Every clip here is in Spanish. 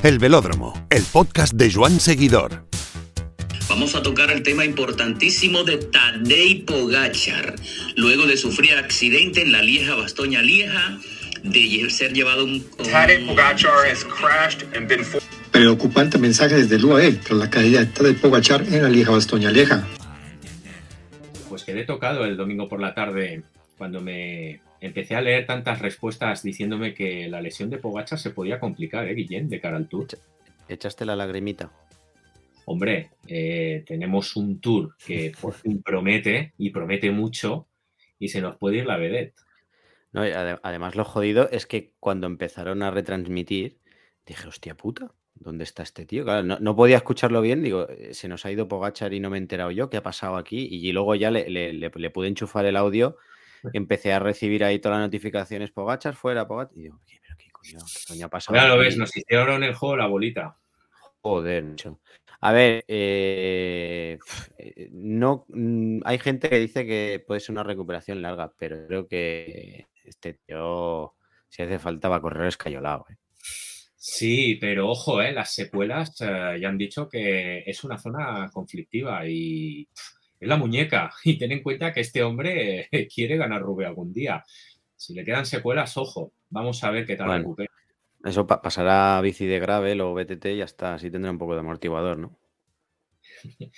El Velódromo, el podcast de Joan Seguidor. Vamos a tocar el tema importantísimo de Tadej Pogachar. Luego de sufrir accidente en la Lieja Bastoña Lieja, de ser llevado un... Tadej Pogachar has crashed and been... Preocupante mensaje desde el UAE tras la caída de Tadej Pogachar en la Lieja Bastoña Lieja. Pues quedé tocado el domingo por la tarde cuando me empecé a leer tantas respuestas diciéndome que la lesión de Pogachar se podía complicar, ¿eh, Guillén, de cara al Tour? Echaste la lagrimita. Hombre, eh, tenemos un Tour que por fin promete y promete mucho y se nos puede ir la vedette. No, además, lo jodido es que cuando empezaron a retransmitir, dije, hostia puta, ¿dónde está este tío? Claro, no, podía escucharlo bien, digo, eh, se nos ha ido Pogachar y no me he enterado yo, ¿qué ha pasado aquí? Y luego ya le, le pude enchufar el audio empecé a recibir ahí todas las notificaciones, Pogachar fuera, Pogachar. Y digo, ¿pero qué coño, qué coño ha pasado? Ya lo ves, nos hicieron el juego la bolita. Joder, A ver, eh, eh, no mm, hay gente que dice que puede ser una recuperación larga, pero creo que este tío, si hace falta, va a correr escayolado. ¿eh? Sí, pero ojo, eh, las secuelas ya han dicho que es una zona conflictiva y es la muñeca. Y ten en cuenta que este hombre quiere ganar Rubio algún día. Si le quedan secuelas, ojo, vamos a ver qué tal recupera. Eso pasará a bici de gravel o BTT y ya está, así tendrá un poco de amortiguador, ¿no?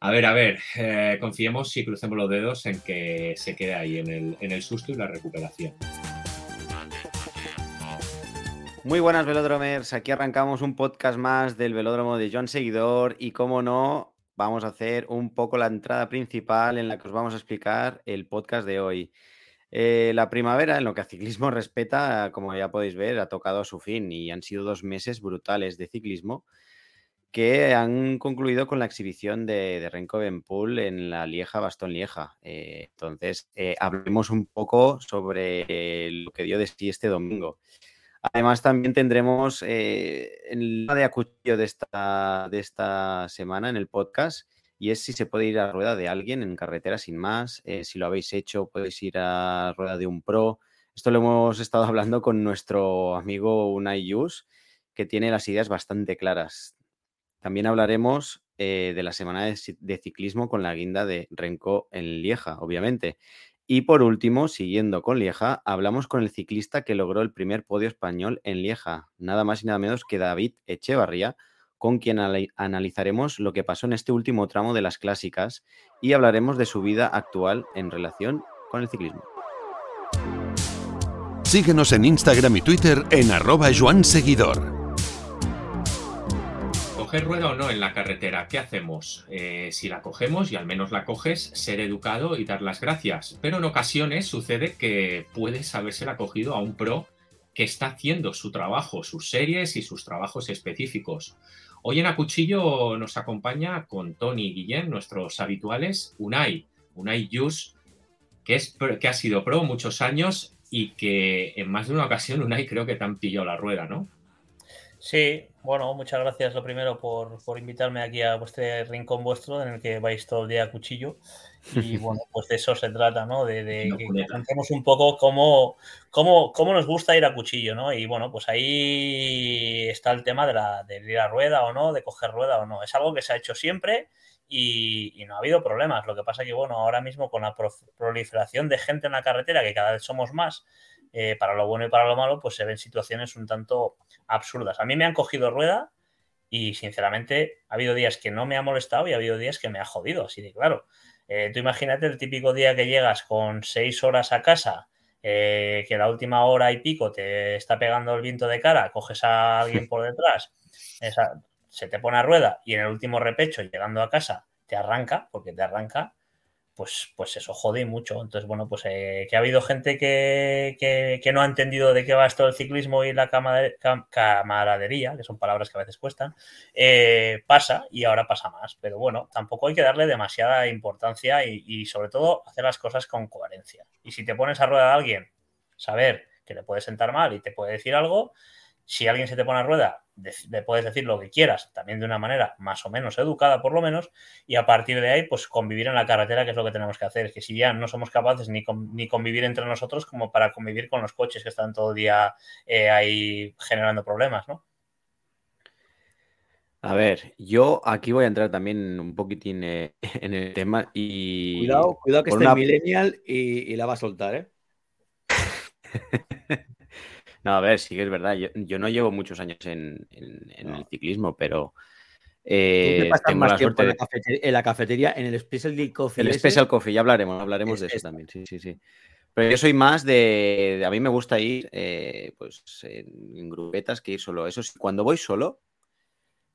A ver, a ver, eh, confiemos y crucemos los dedos en que se quede ahí, en el, en el susto y la recuperación. Muy buenas velodromers, aquí arrancamos un podcast más del velódromo de John Seguidor y como no, vamos a hacer un poco la entrada principal en la que os vamos a explicar el podcast de hoy. Eh, la primavera, en lo que a ciclismo respeta, como ya podéis ver, ha tocado a su fin y han sido dos meses brutales de ciclismo que han concluido con la exhibición de, de Renko Benpool en la Lieja Bastón Lieja. Eh, entonces, eh, hablemos un poco sobre lo que dio de sí este domingo. Además, también tendremos eh, el de acuchillo de esta, de esta semana en el podcast y es si se puede ir a rueda de alguien en carretera sin más. Eh, si lo habéis hecho, podéis ir a rueda de un pro. Esto lo hemos estado hablando con nuestro amigo Unai Yus, que tiene las ideas bastante claras. También hablaremos eh, de la semana de, de, ciclismo con la guinda de Renko en Lieja, obviamente. Y por último, siguiendo con Lieja, hablamos con el ciclista que logró el primer podio español en Lieja, nada más y nada menos que David Echevarría, con quien analizaremos lo que pasó en este último tramo de las clásicas y hablaremos de su vida actual en relación con el ciclismo. Síguenos en Instagram y Twitter en arroba Seguidor rueda o no en la carretera, ¿qué hacemos? Eh, si la cogemos y al menos la coges, ser educado y dar las gracias. Pero en ocasiones sucede que puedes habérsela cogido a un pro que está haciendo su trabajo, sus series y sus trabajos específicos. Hoy en Acuchillo nos acompaña con Tony y Guillén, nuestros habituales, Unai, Unai Yus, que, es, que ha sido pro muchos años y que en más de una ocasión Unai creo que te han pillado la rueda, ¿no? Sí, bueno, muchas gracias lo primero por, invitarme aquí a vuestro rincón vuestro en el que vais todo el día a cuchillo. Y bueno, pues de eso se trata, ¿no? De, que, contemos un poco cómo, cómo, cómo, nos gusta ir a cuchillo, ¿no? Y bueno, pues ahí está el tema de, la, de ir a rueda o no, de coger rueda o no. Es algo que se ha hecho siempre y, no ha habido problemas. Lo que pasa que, bueno, ahora mismo con la proliferación de gente en la carretera, que cada vez somos más, eh, para lo bueno y para lo malo, pues se ven situaciones un tanto absurdas. A mí me han cogido rueda y sinceramente ha habido días que no me ha molestado y ha habido días que me ha jodido, así de claro. Eh, tú imagínate el típico día que llegas con seis horas a casa, eh, que la última hora y pico te está pegando el viento de cara, coges a alguien por detrás, se te pone a rueda y en el último repecho, llegando a casa, te arranca, porque te arranca, pues, pues eso jode mucho. Entonces, bueno, pues eh, que ha habido gente que, que, no ha entendido de qué va esto del ciclismo y la camaradería, que son palabras que a veces cuestan, eh, pasa y ahora pasa más. Pero bueno, tampoco hay que darle demasiada importancia y, y, sobre todo hacer las cosas con coherencia. Y si te pones a rueda a alguien, saber que le puede sentar mal y te puede decir algo, si alguien se te pone a rueda, le puedes decir lo que quieras, también de una manera más o menos educada por lo menos, y a partir de ahí, pues convivir en la carretera, que es lo que tenemos que hacer. Es que si ya no somos capaces ni, ni convivir entre nosotros como para convivir con los coches que están todo el día eh, ahí generando problemas, ¿no? A ver, yo aquí voy a entrar también un poquitín eh, en el tema y. Cuidado, cuidado que esté una... millennial y, y, la va a soltar, ¿eh? no, a ver, sí que es verdad. Yo, yo no llevo muchos años en, en, en no. el ciclismo, pero. Eh, tengo la suerte en, la cafetería, en la cafetería, en el Special Coffee. El ese... Special Coffee, ya hablaremos, hablaremos de eso es, también. Sí, sí, sí. Pero yo soy más de. de a mí me gusta ir eh, pues en, en, grupetas que ir solo. Eso sí, cuando voy solo,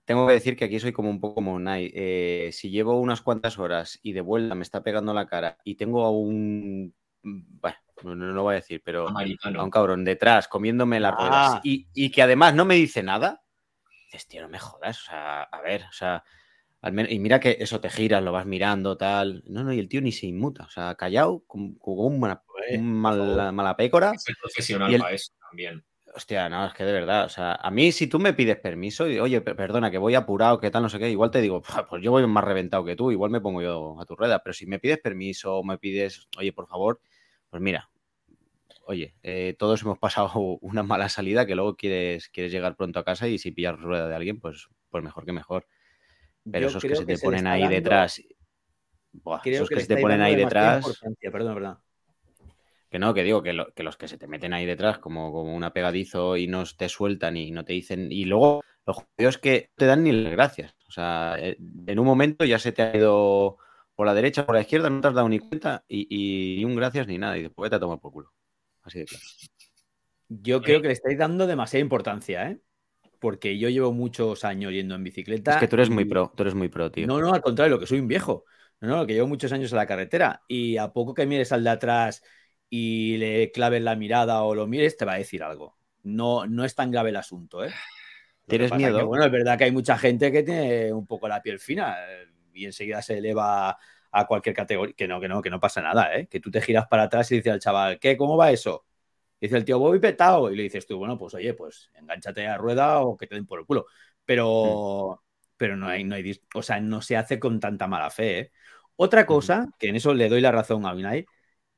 tengo que decir que aquí soy como un poco como Nai. Eh, si llevo unas cuantas horas y de vuelta me está pegando la cara y tengo a un. Bueno, no, no lo voy a decir, pero Americano. a un cabrón detrás comiéndome las ah. ruedas y, y, que además no me dice nada, dices, tío, no me jodas. O sea, a ver, o sea. Al menos, y mira que eso te giras, lo vas mirando, tal. No, no, y el tío ni se inmuta. O sea, callado, como, como una, un mal, mala pécora. Es profesional el, para eso también. Hostia, no, es que de verdad, o sea, a mí si tú me pides permiso y, oye, perdona, que voy apurado, que tal, no sé qué, igual te digo, pues yo voy más reventado que tú, igual me pongo yo a tu rueda, pero si me pides permiso o me pides, oye, por favor, pues mira, oye, eh, todos hemos pasado una mala salida que luego quieres, quieres llegar pronto a casa y si pillas rueda de alguien, pues, pues mejor que mejor. Pero yo esos que se te ponen ahí dando... detrás, buah, esos que, que se te ponen ahí detrás... Perdón. Que no, que digo que, lo, que, los que se te meten ahí detrás como, como una pegadizo y no te sueltan y no te dicen. Y luego, lo jodido es que te dan ni las gracias. O sea, eh, en un momento ya se te ha ido por la derecha, por la izquierda, no te has dado ni cuenta y, y, un gracias ni nada. Y después te ha tomado por culo. Así de claro. Yo creo que le estáis dando demasiada importancia, ¿eh? Porque yo llevo muchos años yendo en bicicleta. Es que tú eres muy pro, tú eres muy pro, tío. No, no, al contrario, lo que soy un viejo. No, no, que llevo muchos años en la carretera y a poco que mires al de atrás y le claves la mirada o lo mires, te va a decir algo. No, no es tan grave el asunto, ¿eh? ¿Tienes miedo? Que, bueno, es verdad que hay mucha gente que tiene un poco la piel fina y enseguida se eleva a cualquier categoría. Que no, que no, que no pasa nada, ¿eh? Que tú te giras para atrás y dices al chaval, ¿qué? ¿Cómo va eso? Y dice el tío, voy petado. Y le dices tú, bueno, pues oye, pues enganchate a rueda o que te den por el culo. Pero, mm. pero no hay, no hay, o sea, no se hace con tanta mala fe, ¿eh? Otra cosa, que en eso le doy la razón a Unai,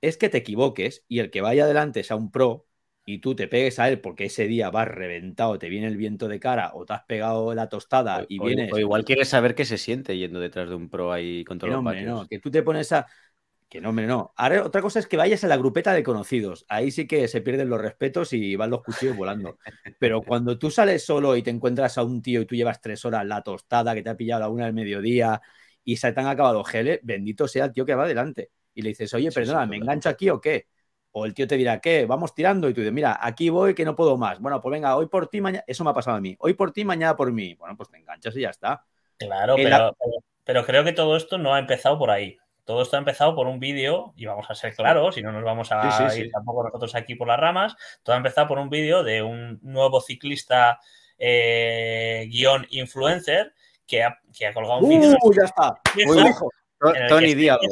es que te equivoques y el que vaya adelante sea un pro y tú te pegues a él porque ese día vas reventado, te viene el viento de cara o te has pegado la tostada y o, vienes. O igual quieres saber qué se siente yendo detrás de un pro ahí con todos no, los hombre, no, que tú te pones a. Que no, hombre, no. Ahora, otra cosa es que vayas a la grupeta de conocidos. Ahí sí que se pierden los respetos y van los cuchillos volando. Pero cuando tú sales solo y te encuentras a un tío y tú llevas tres horas la tostada que te ha pillado a la una del mediodía y se te han acabado geles, bendito sea el tío que va adelante y le dices, oye, perdona, sí, ¿me engancho aquí o qué? O el tío te dirá, ¿qué? Vamos tirando y tú dices, mira, aquí voy que no puedo más. Bueno, pues venga, hoy por ti, mañana. Eso me ha pasado a mí. Hoy por ti, mañana por mí. Bueno, pues te enganchas y ya está. Claro, pero, la... pero, creo que todo esto no ha empezado por ahí. Todo esto ha empezado por un vídeo, y vamos a ser claros, y no nos vamos a sí, ir tampoco nosotros aquí por las ramas. Todo ha empezado por un vídeo de un nuevo ciclista eh, guion influencer que ha, que ha colgado un vídeo. ¡Uh, ya está! Muy lejos. Tony Diablo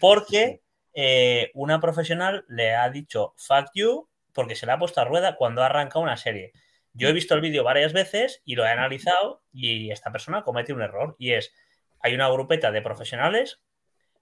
porque eh, una profesional le ha dicho fuck you porque se le ha puesto a rueda cuando ha arrancado una serie. Yo he visto el vídeo varias veces y lo he analizado y esta persona comete un error y es, hay una grupeta de profesionales,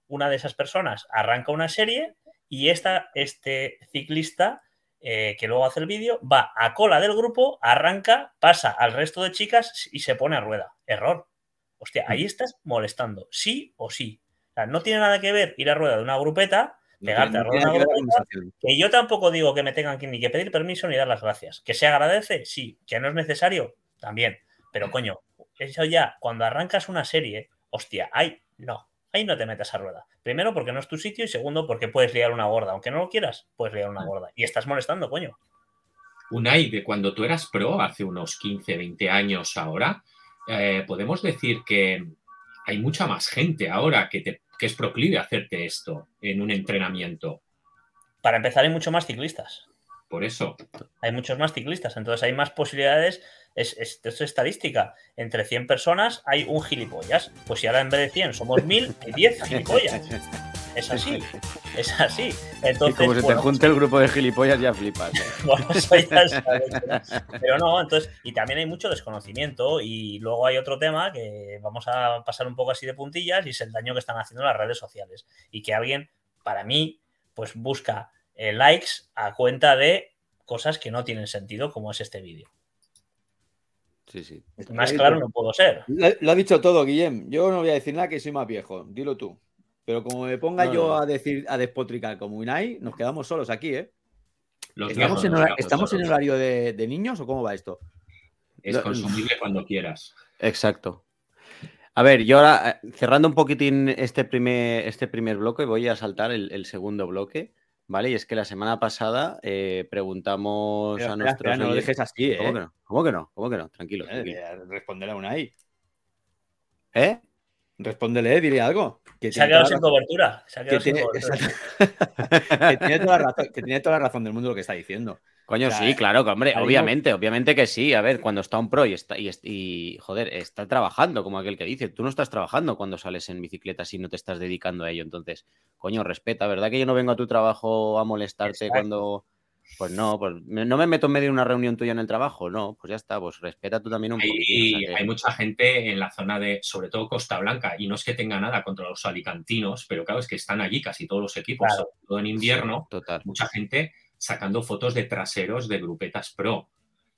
una de esas personas arranca una serie y esta, este ciclista eh, que luego hace el vídeo va a cola del grupo, arranca, pasa al resto de chicas y se pone a rueda. Error. Hostia, ahí estás molestando, sí o sí. Sea, no tiene nada que ver ir a rueda de una grupeta, pegarte no, a rueda de una grupeta, que yo tampoco digo que me tengan que ni que pedir permiso ni dar las gracias. ¿Que se agradece? Sí. ¿Que no es necesario? También. Pero coño, eso ya, cuando arrancas una serie, hostia, ahí no, ahí no te metas a rueda. Primero porque no es tu sitio y segundo porque puedes liar una gorda. Aunque no lo quieras, puedes liar una gorda. Y estás molestando, coño. Unai, de cuando tú eras pro hace unos 15, 20 años ahora, eh, podemos decir que hay mucha más gente ahora que, te, que, es proclive a hacerte esto en un entrenamiento. Para empezar, hay mucho más ciclistas. Por eso. Hay muchos más ciclistas, entonces hay más posibilidades. Es, es, es estadística. Entre 100 personas hay un gilipollas. Pues si ahora en vez de 100 somos 1000, hay 10 gilipollas. Es así, es así. Entonces, y como se bueno, te junte el grupo de gilipollas, ya flipas. ¿eh? bueno, eso ya sabes, Pero no, entonces, y también hay mucho desconocimiento. Y luego hay otro tema que vamos a pasar un poco así de puntillas y es el daño que están haciendo las redes sociales. Y que alguien, para mí, pues busca eh, likes a cuenta de cosas que no tienen sentido, como es este vídeo. Sí, sí. Más claro no puedo ser. Lo, lo ha dicho todo, Guillem. Yo no voy a decir nada que soy más viejo. Dilo tú. Pero como me ponga No, yo no. a decir, a despotricar como Unai, nos quedamos solos aquí, ¿eh? Los ¿Estamos, viejos en, nos hora- quedamos ¿estamos en solos. horario de, de niños o cómo va esto? Es consumible cuando quieras. Exacto. A ver, yo ahora, eh, cerrando un poquitín este primer, este primer bloque, voy a saltar el, el segundo bloque, ¿vale? Y es que la semana pasada eh, preguntamos a espera, nuestros espera, no lo dejes así, ¿eh? ¿Cómo que no? ¿Cómo que no? ¿Cómo que no? Tranquilo. Eh, tranquilo. eh, Respóndele a Unai. ¿Eh? Respóndele, dile algo. Que Se ha tiene quedado toda sin la razón- cobertura. Se ha que quedado sin tiene, cobertura. que tiene toda la razón, que tiene toda la razón del mundo lo que está diciendo. Coño, O sea, sí, claro, que, hombre, obviamente, obviamente que sí. A ver, cuando está un pro y está, y, y, joder, está trabajando, como aquel que dice, tú no estás trabajando cuando sales en bicicleta si no te estás dedicando a ello. Entonces, coño, respeta, ¿verdad que yo no vengo a tu trabajo a molestarte Exacto. cuando. Pues no, pues no me meto en medio de una reunión tuya en el trabajo, no, pues ya está, pues respeta tú también un poquito. o Hay, sea que- hay mucha gente en la zona de, sobre todo Costa Blanca, y no es que tenga nada contra los alicantinos, pero claro, es que están allí casi todos los equipos, Claro. sobre todo en invierno, Total. mucha gente sacando fotos de traseros de grupetas pro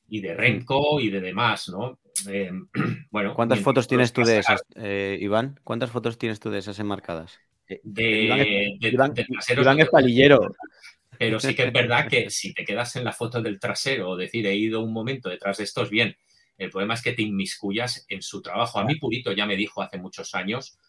y de Renko y de demás, ¿no? Eh, bueno, ¿Cuántas fotos tienes tú de esas, eh, Iván? ¿Cuántas fotos tienes tú de esas enmarcadas? De, Iván es- de- Iván- de traseros Iván no es palillero. Pero sí que es verdad que si te quedas en la foto del trasero, o decir, he ido un momento detrás de estos, bien. El problema es que te inmiscuyas en su trabajo. A mí Purito ya me dijo hace muchos años,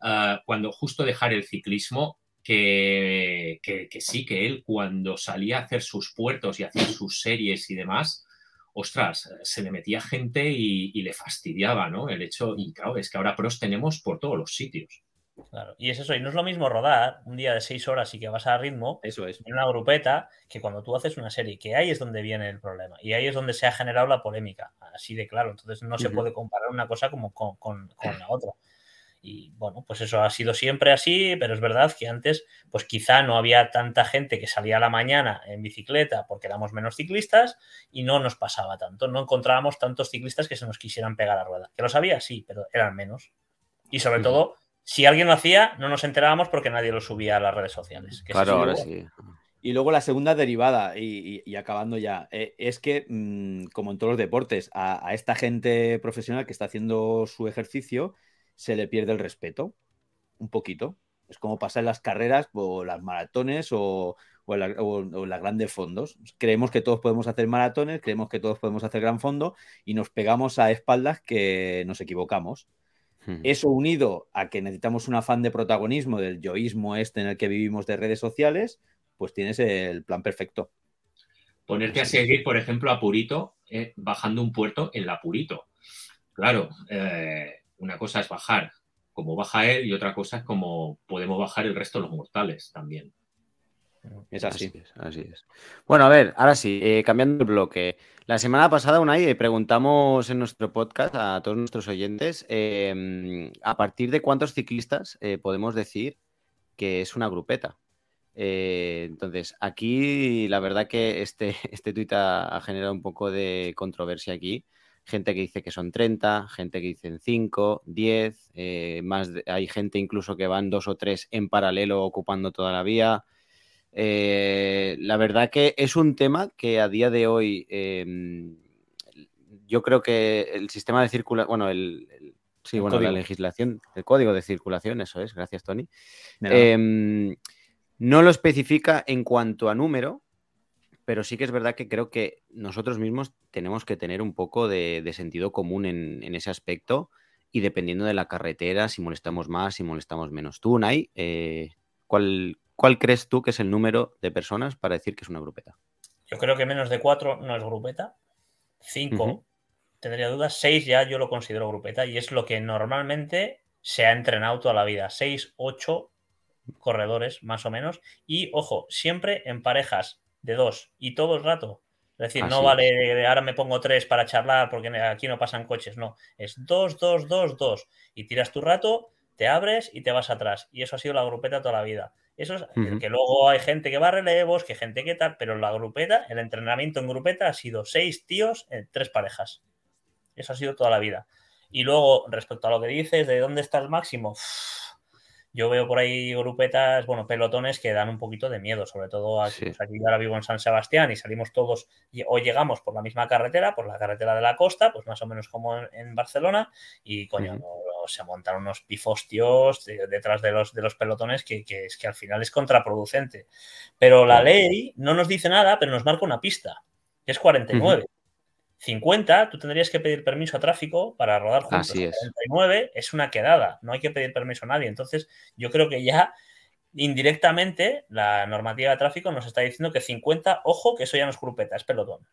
ah, cuando justo dejar el ciclismo, que, que- que sí, que él cuando salía a hacer sus puertos y hacer sus series y demás, ostras, se le metía gente y, y le fastidiaba, ¿no? El hecho, y claro, es que ahora pros tenemos por todos los sitios. Claro. Y es eso. Y no es lo mismo rodar un día de seis horas y que vas a ritmo Eso es. en una grupeta que cuando tú haces una serie, que ahí es donde viene el problema y ahí es donde se ha generado la polémica, así de claro. Entonces no se puede comparar una cosa como con, con- con la otra. Y bueno, pues eso ha sido siempre así, pero es verdad que antes, pues quizá no había tanta gente que salía a la mañana en bicicleta porque éramos menos ciclistas y no nos pasaba tanto. No encontrábamos tantos ciclistas que se nos quisieran pegar a rueda. Que lo sabía, sí, pero eran menos. Y sobre todo, si alguien lo hacía, no nos enterábamos porque nadie lo subía a las redes sociales. que Claro, ahora sí. Y luego la segunda derivada, y, y- y acabando ya, eh, es que, mm, como en todos los deportes, a, a esta gente profesional que está haciendo su ejercicio se le pierde el respeto, un poquito. Es como pasa en las carreras o las maratones o, o en, la- o- o en las grandes fondos. Creemos que todos podemos hacer maratones, creemos que todos podemos hacer gran fondo y nos pegamos a espaldas que nos equivocamos. Eso unido a que necesitamos un afán de protagonismo del yoísmo este en el que vivimos de redes sociales, pues tienes el plan perfecto. Ponerte a seguir, por ejemplo, a Purito eh, bajando un puerto en la Purito. Claro, eh, una cosa es bajar como baja él y otra cosa es como podemos bajar el resto de los mortales también. Es así. así es. Bueno, a ver, ahora sí, eh, cambiando el bloque. La semana pasada, Unai, eh, preguntamos en nuestro podcast a todos nuestros oyentes eh, a partir de cuántos ciclistas eh, podemos decir que es una grupeta. Entonces, aquí la verdad que este, este tuit ha, generado un poco de controversia aquí. Gente que dice que son 30, gente que dicen 5, 10, eh, más de- hay gente incluso que van dos o tres en paralelo ocupando toda la vía. Eh, la verdad que es un tema que a día de hoy eh, yo creo que el sistema de circulación, bueno, el, el- sí, El bueno, código. la legislación, el código de circulación, eso es, gracias Tony. Em, no lo especifica en cuanto a número, pero sí que es verdad que creo que nosotros mismos tenemos que tener un poco de, de sentido común en, en ese aspecto y dependiendo de la carretera, si molestamos más, si molestamos menos. Tú, Unai, eh, ¿cuál, ¿cuál crees tú que es el número de personas para decir que es una grupeta? Yo creo que menos de cuatro no es grupeta. Cinco tendría dudas. Seis ya yo lo considero grupeta y es lo que normalmente se ha entrenado toda la vida. Seis, ocho corredores más o menos. Y ojo, siempre en parejas de dos y todo el rato. Es decir, no vale ahora me pongo tres para charlar porque aquí no pasan coches. No, es dos, dos, dos, dos. Y tiras tu rato, te abres y te vas atrás. Y eso ha sido la grupeta toda la vida. Eso es Ujú. que luego hay gente que va a relevos, que gente que tal, pero la grupeta, el entrenamiento en grupeta ha sido seis tíos en tres parejas. Eso ha sido toda la vida. Y luego, respecto a lo que dices, ¿de dónde está el máximo? yo veo por ahí grupetas, bueno, pelotones que dan un poquito de miedo, sobre todo aquí, pues aquí ahora vivo en San Sebastián y salimos todos o llegamos por la misma carretera, por la carretera de la costa, pues más o menos como en, Barcelona, y coño, se montan unos pifostios detrás de los, de los pelotones que, es que al final es contraproducente. Pero la ley no nos dice nada, pero nos marca una pista, que es 49. 50, tú tendrías que pedir permiso a tráfico para rodar juntos. Así es. 49 es una quedada, no hay que pedir permiso a nadie. Entonces, yo creo que ya indirectamente la normativa de tráfico nos está diciendo que 50, ojo, que eso ya no es grupeta, es pelotón.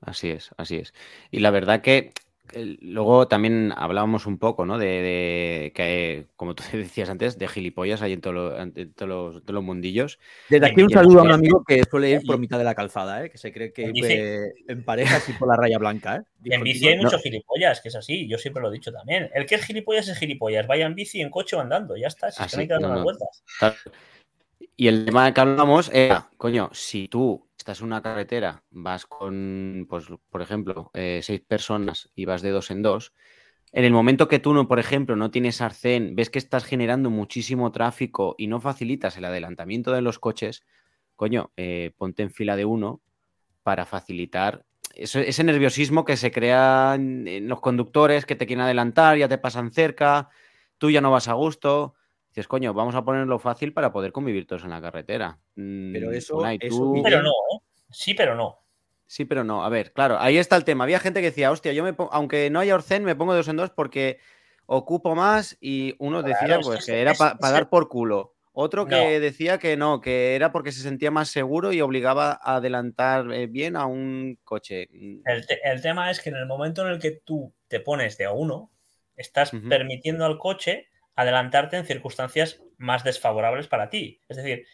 Así es, así es. Y la verdad que Luego también hablábamos un poco, ¿no? De, que, como tú decías antes, de gilipollas hay en, todos los, mundillos. Desde aquí un saludo a un amigo que suele ir por mitad de la calzada, ¿eh? que se cree que en, en parejas y por la raya blanca. ¿eh? En bici hay muchos gilipollas, que es así, yo siempre lo he dicho también. El que es gilipollas es gilipollas, vaya en bici, en coche o andando, ya está, si no hay que dar unas vueltas. Y el tema que hablamos era, coño, si tú estás en una carretera, vas con, pues, por ejemplo, eh, seis personas y vas de dos en dos, en el momento que tú, no, por ejemplo, no tienes arcén, ves que estás generando muchísimo tráfico y no facilitas el adelantamiento de los coches, coño, eh, ponte en fila de uno para facilitar ese, nerviosismo que se crea en, los conductores que te quieren adelantar, ya te pasan cerca, tú ya no vas a gusto. Dices, coño, vamos a ponerlo fácil para poder convivir todos en la carretera. Pero mm, eso, Sí, pero no, ¿eh? Sí, pero no. Sí, pero no. A ver, claro, ahí está el tema. Había gente que decía, hostia, yo me aunque no haya Orcen, me pongo dos en dos porque ocupo más y uno decía pues que era para dar por culo. Otro que decía que no, que era porque se sentía más seguro y obligaba a adelantar eh, bien a un coche. Mm. El, tema es que en el momento en el que tú te pones de a uno, estás permitiendo al coche adelantarte en circunstancias más desfavorables para ti. Es decir,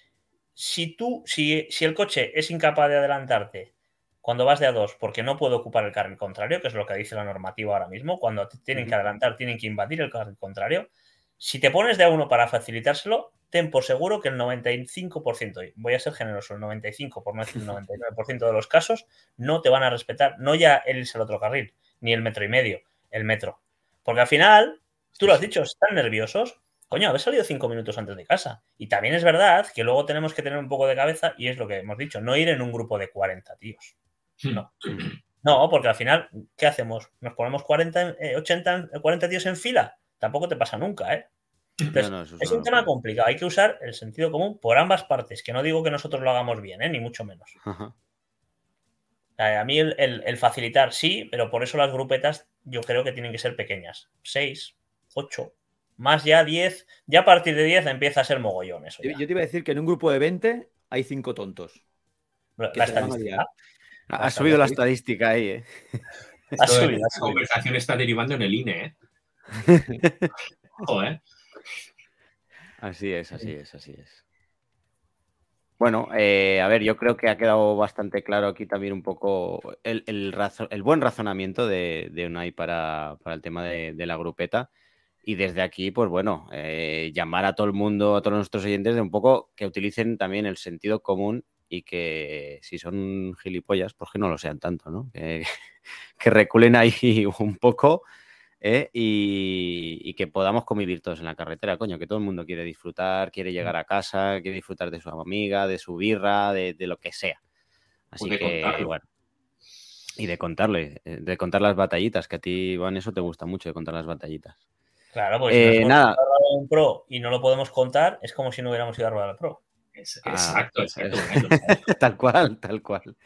si tú, si, si el coche es incapaz de adelantarte cuando vas de a dos porque no puede ocupar el carril contrario, que es lo que dice la normativa ahora mismo, cuando tienen que adelantar, tienen que invadir el carril contrario, si te pones de a uno para facilitárselo, ten por seguro que el 95%, voy a ser generoso, el 95, por no decir el 99% de los casos, no te van a respetar, no ya él es el otro carril, ni el metro y medio, el metro. Porque al final, Tú lo has dicho, están nerviosos. Coño, habéis salido cinco minutos antes de casa. Y también es verdad que luego tenemos que tener un poco de cabeza, y es lo que hemos dicho, no ir en un grupo de 40 tíos. No. No, porque al final, ¿qué hacemos? ¿Nos ponemos 40, 80, 40 tíos en fila? Tampoco te pasa nunca, ¿eh? es un tema complicado. Hay que usar el sentido común por ambas partes. Que no digo que nosotros lo hagamos bien, ¿eh? ni mucho menos. A mí el, el, facilitar sí, pero por eso las grupetas yo creo que tienen que ser pequeñas. Seis, 8, más ya 10, ya a partir de 10 empieza a ser mogollón eso. Yo te iba a decir que en un grupo de 20 hay 5 tontos. La estadística. Ha, subido la estadística ahí, ¿eh? Ha subido, la conversación está derivando en el INE, ¿eh? ¿eh? Así es, así es, así es. Bueno, eh, a ver, yo creo que ha quedado bastante claro aquí también un poco el, el, buen razonamiento de, de Unai para, para el tema de, de la grupeta. Y desde aquí, pues bueno, eh, llamar a todo el mundo, a todos nuestros oyentes, de un poco que utilicen también el sentido común y que si son gilipollas, pues que no lo sean tanto, ¿no? Que, reculen ahí un poco ¿eh? y, que podamos convivir todos en la carretera, coño, que todo el mundo quiere disfrutar, quiere mm. llegar a casa, quiere disfrutar de su amiga, de su birra, de, lo que sea. Así que, bueno. Y de contarle, eh, de contar las batallitas, que a ti, Iván, eso te gusta mucho, de contar las batallitas. Claro, pues si eh, nada. un Pro y no lo podemos contar, es como si no hubiéramos ido a rodar el Pro. exacto, exacto. tal cual, tal cual.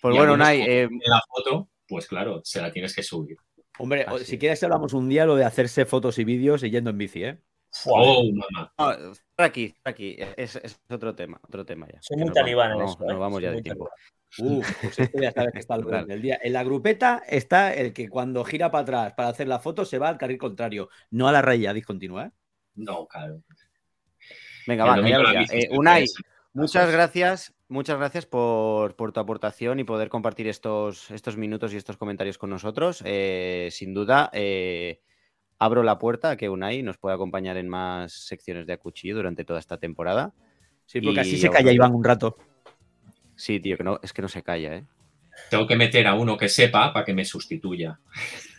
Pues bueno, Nai. Eh... La foto, pues claro, se la tienes que subir. Hombre, si quieres hablamos un día lo de hacerse fotos y vídeos y yendo en bici, ¿eh? Oh, mamá. aquí, aquí. Es, otro tema, otro tema ya. Soy muy talibán en eso. No, ¿eh? vamos ya de tiempo. Uh, pues esto ya sabes que está el del día. En la grupeta está el que cuando gira para atrás para hacer la foto se va al carril contrario, no a la raya discontinua. ¿eh? No, claro. Venga, va, eh, Unai, muchas gracias. Muchas gracias por, tu aportación y poder compartir estos, estos minutos y estos comentarios con nosotros. Eh, sin duda, abro la puerta a que Unai nos pueda acompañar en más secciones de Acuchillo durante toda esta temporada. Sí, porque así se calla Iván un rato. Sí, tío, que no, es que no se calla, ¿eh? Tengo que meter a uno que sepa para que me sustituya.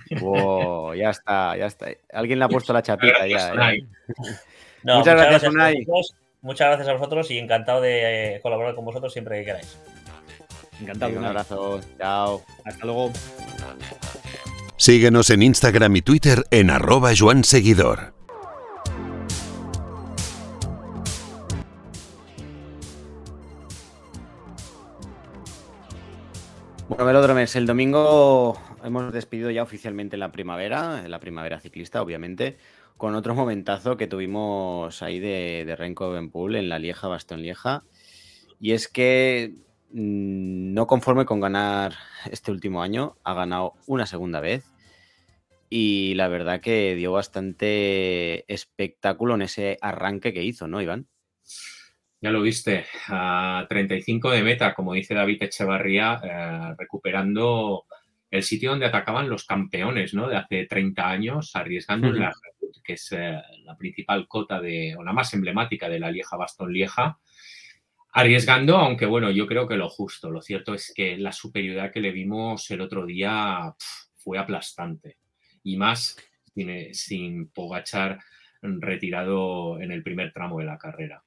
ya está, ya está. Alguien le ha puesto la chapita ya. ¿eh? muchas, gracias, Unai. muchas gracias a vosotros y encantado de eh, colaborar con vosotros siempre que queráis. Encantado. un abrazo. Chao. Hasta luego. Síguenos en Instagram y Twitter en arroba Joan Seguidor. Bueno, Velódromes, el domingo hemos despedido ya oficialmente la primavera, la primavera ciclista, obviamente, con otro momentazo que tuvimos ahí de, de Renko Benpool en la Lieja, Bastón Lieja. Y es que mm, no conforme con ganar este último año, ha ganado una segunda vez. Y la verdad que dio bastante espectáculo en ese arranque que hizo, ¿no, Iván? Ya lo viste, a 35 de meta, como dice David Echevarría, eh, recuperando el sitio donde atacaban los campeones ¿no? de hace 30 años, arriesgando en la que es eh, la principal cota de, o la más emblemática de la Lieja Bastón Lieja, arriesgando, aunque bueno, yo creo que lo justo. Lo cierto es que la superioridad que le vimos el otro día fue aplastante. Y más sin, sin Pogachar retirado en el primer tramo de la carrera.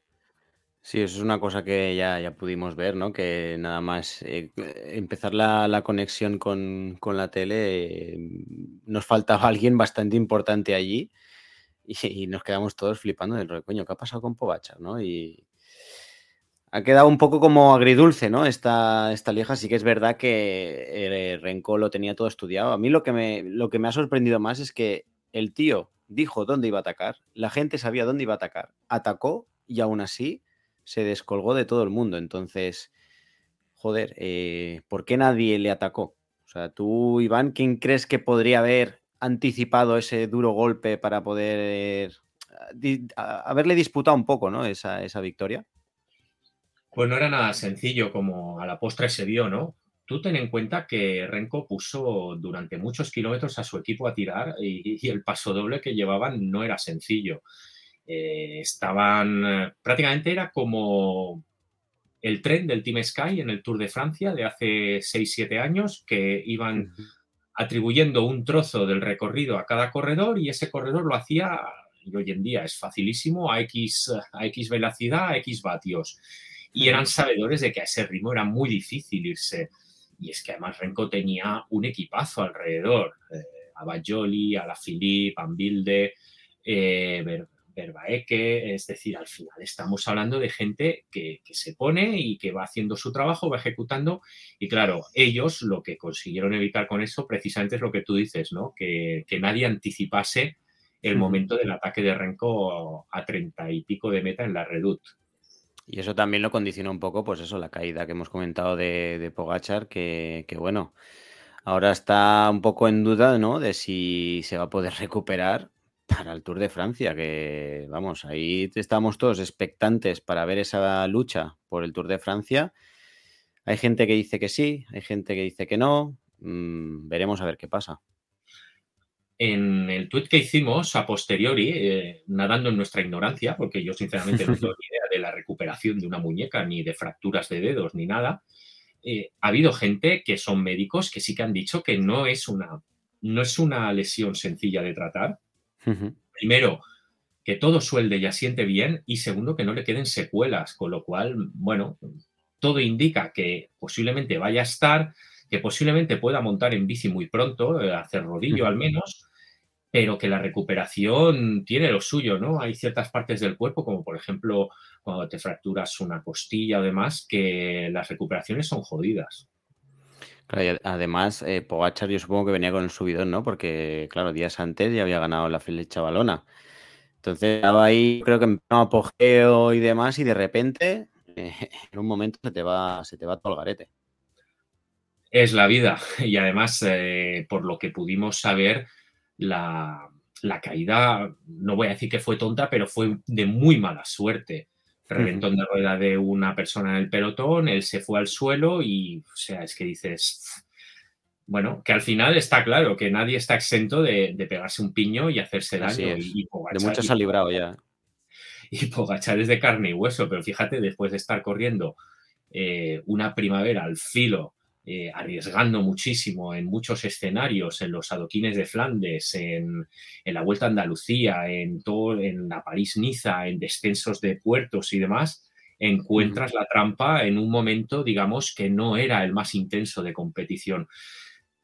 Sí, eso es una cosa que ya, ya pudimos ver, ¿no? Que nada más eh, empezar la, conexión con, la tele, mm, nos faltaba alguien bastante importante allí y, nos quedamos todos flipando del coño, ¿qué ha pasado con Povachar, no? Y ha quedado un poco como agridulce, ¿no? Esta, esta lieja, sí que es verdad que eh, Renko lo tenía todo estudiado. A mí lo que, me, lo que me ha sorprendido más es que el tío dijo dónde iba a atacar, la gente sabía dónde iba a atacar, atacó y aún así se descolgó de todo el mundo. Entonces, joder, eh, ¿por qué nadie le atacó? O sea, tú, Iván, ¿quién crees que podría haber anticipado ese duro golpe para poder haberle disputado un poco, ¿no? Esa, esa victoria. Pues no era nada sencillo como a la postre se vio, ¿no? Tú ten en cuenta que Renko puso durante muchos kilómetros a su equipo a tirar y, y el paso doble que llevaban no era sencillo. Eh, estaban, prácticamente era como el tren del Team Sky en el Tour de Francia de hace 6-7 años, que iban atribuyendo un trozo del recorrido a cada corredor y ese corredor lo hacía, y hoy en día es facilísimo, a X, a X velocidad, a X vatios. Y eran sabedores de que a ese ritmo era muy difícil irse. Y es que además Renko tenía un equipazo alrededor. Eh, a Bajoli, a la Philippe, a Ambilde, eh, es decir, al final estamos hablando de gente que, se pone y que va haciendo su trabajo, va ejecutando y claro, ellos lo que consiguieron evitar con eso precisamente es lo que tú dices, ¿no? Que, nadie anticipase el momento del ataque de Renko a treinta y pico de meta en la Redut. Y eso también lo condiciona un poco, pues eso, la caída que hemos comentado de, Pogachar, que, que bueno, ahora está un poco en duda, ¿no? De si se va a poder recuperar para el Tour de Francia, que vamos, ahí estamos todos expectantes para ver esa lucha por el Tour de Francia. Hay gente que dice que sí, hay gente que dice que no. Mm, veremos a ver qué pasa. En el tuit que hicimos a posteriori, eh, nadando en nuestra ignorancia, porque yo sinceramente no tengo ni idea de la recuperación de una muñeca, ni de fracturas de dedos, ni nada, eh, ha habido gente que son médicos que sí que han dicho que no es una, no es una lesión sencilla de tratar, Primero, que todo suelde y asiente bien y segundo, que no le queden secuelas, con lo cual, bueno, todo indica que posiblemente vaya a estar, que posiblemente pueda montar en bici muy pronto, eh, hacer rodillo al menos, pero que la recuperación tiene lo suyo, ¿no? Hay ciertas partes del cuerpo, como por ejemplo cuando te fracturas una costilla o demás, que las recuperaciones son jodidas además, eh, Pogachar yo supongo que venía con el subidón, ¿no? Porque, claro, días antes ya había ganado la flecha balona. Entonces, estaba ahí, creo que en apogeo y demás, y de repente, eh, en un momento se te va, se te va todo el garete. Es la vida. Y además, eh, por lo que pudimos saber, la, la caída, no voy a decir que fue tonta, pero fue de muy mala suerte reventón de rueda de una persona en el pelotón, él se fue al suelo y, o sea, es que dices, bueno, que al final está claro que nadie está exento de, pegarse un piño y hacerse daño. Y, de muchos ha librado ya. Y Pogachar es de carne y hueso, pero fíjate, después de estar corriendo eh, una primavera al filo eh, arriesgando muchísimo en muchos escenarios, en los adoquines de Flandes, en, la Vuelta a Andalucía, en, todo, en la París-Niza, en descensos de puertos y demás, encuentras la trampa en un momento, digamos, que no era el más intenso de competición.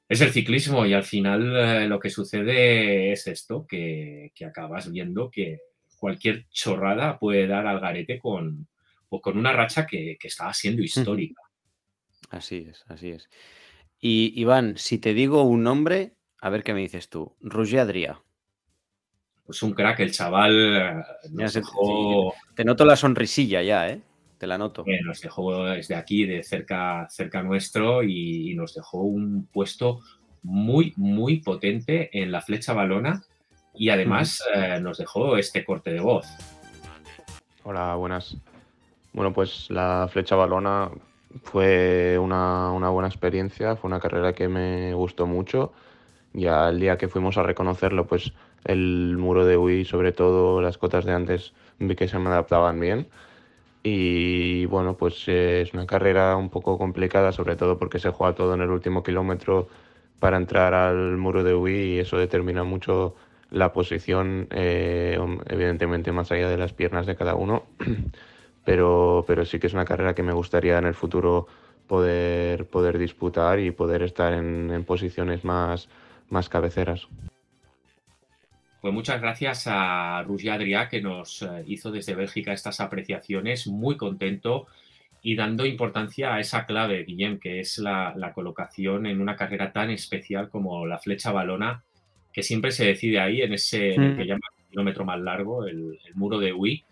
Es el ciclismo y al final eh, lo que sucede es esto, que, acabas viendo que cualquier chorrada puede dar al garete con, o con una racha que, que estaba siendo histórica. Así es, así es. Y Iván, si te digo un nombre, a ver qué me dices tú. Roger Adrià. Pues un crack, el chaval nos dejó... Te noto la sonrisilla ya, ¿eh? Te la noto. nos dejó desde aquí, de cerca, cerca nuestro, y, nos dejó un puesto muy, muy potente en la flecha balona y además eh, nos dejó este corte de voz. Hola, buenas. Bueno, pues la flecha balona fue una, buena experiencia, fue una carrera que me gustó mucho. Ya el día que fuimos a reconocerlo, pues el muro de Wii, sobre todo las cotas de antes, vi que se me adaptaban bien. Y bueno, pues es una carrera un poco complicada, sobre todo porque se juega todo en el último kilómetro para entrar al muro de Wii y eso determina mucho la posición, eh, evidentemente más allá de las piernas de cada uno. pero, pero sí que es una carrera que me gustaría en el futuro poder, poder disputar y poder estar en, posiciones más, más cabeceras. Pues muchas gracias a Roger Adrià que nos eh, hizo desde Bélgica estas apreciaciones, muy contento y dando importancia a esa clave, Guillem, que es la, colocación en una carrera tan especial como la flecha balona, que siempre se decide ahí, en ese mm. que llama el kilómetro más largo, el, el muro de Huy,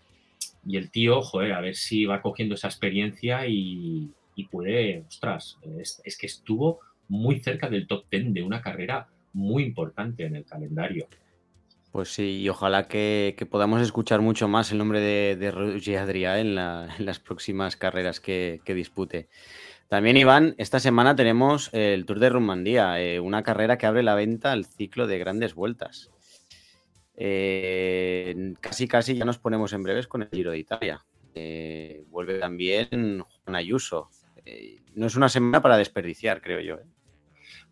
y el tío, joder, a ver si va cogiendo esa experiencia y, puede, ostras, es, que estuvo muy cerca del top 10 de una carrera muy importante en el calendario. Pues sí, y ojalá que, podamos escuchar mucho más el nombre de, de Roger Adrià en, las próximas carreras que, dispute. También, Iván, esta semana tenemos el Tour de Rumandía, eh, una carrera que abre la venta al ciclo de grandes vueltas. Eh, casi, casi ya nos ponemos en breves con el Giro de Italia. Eh, vuelve también Juan Ayuso. Eh, no es una semana para desperdiciar, creo yo.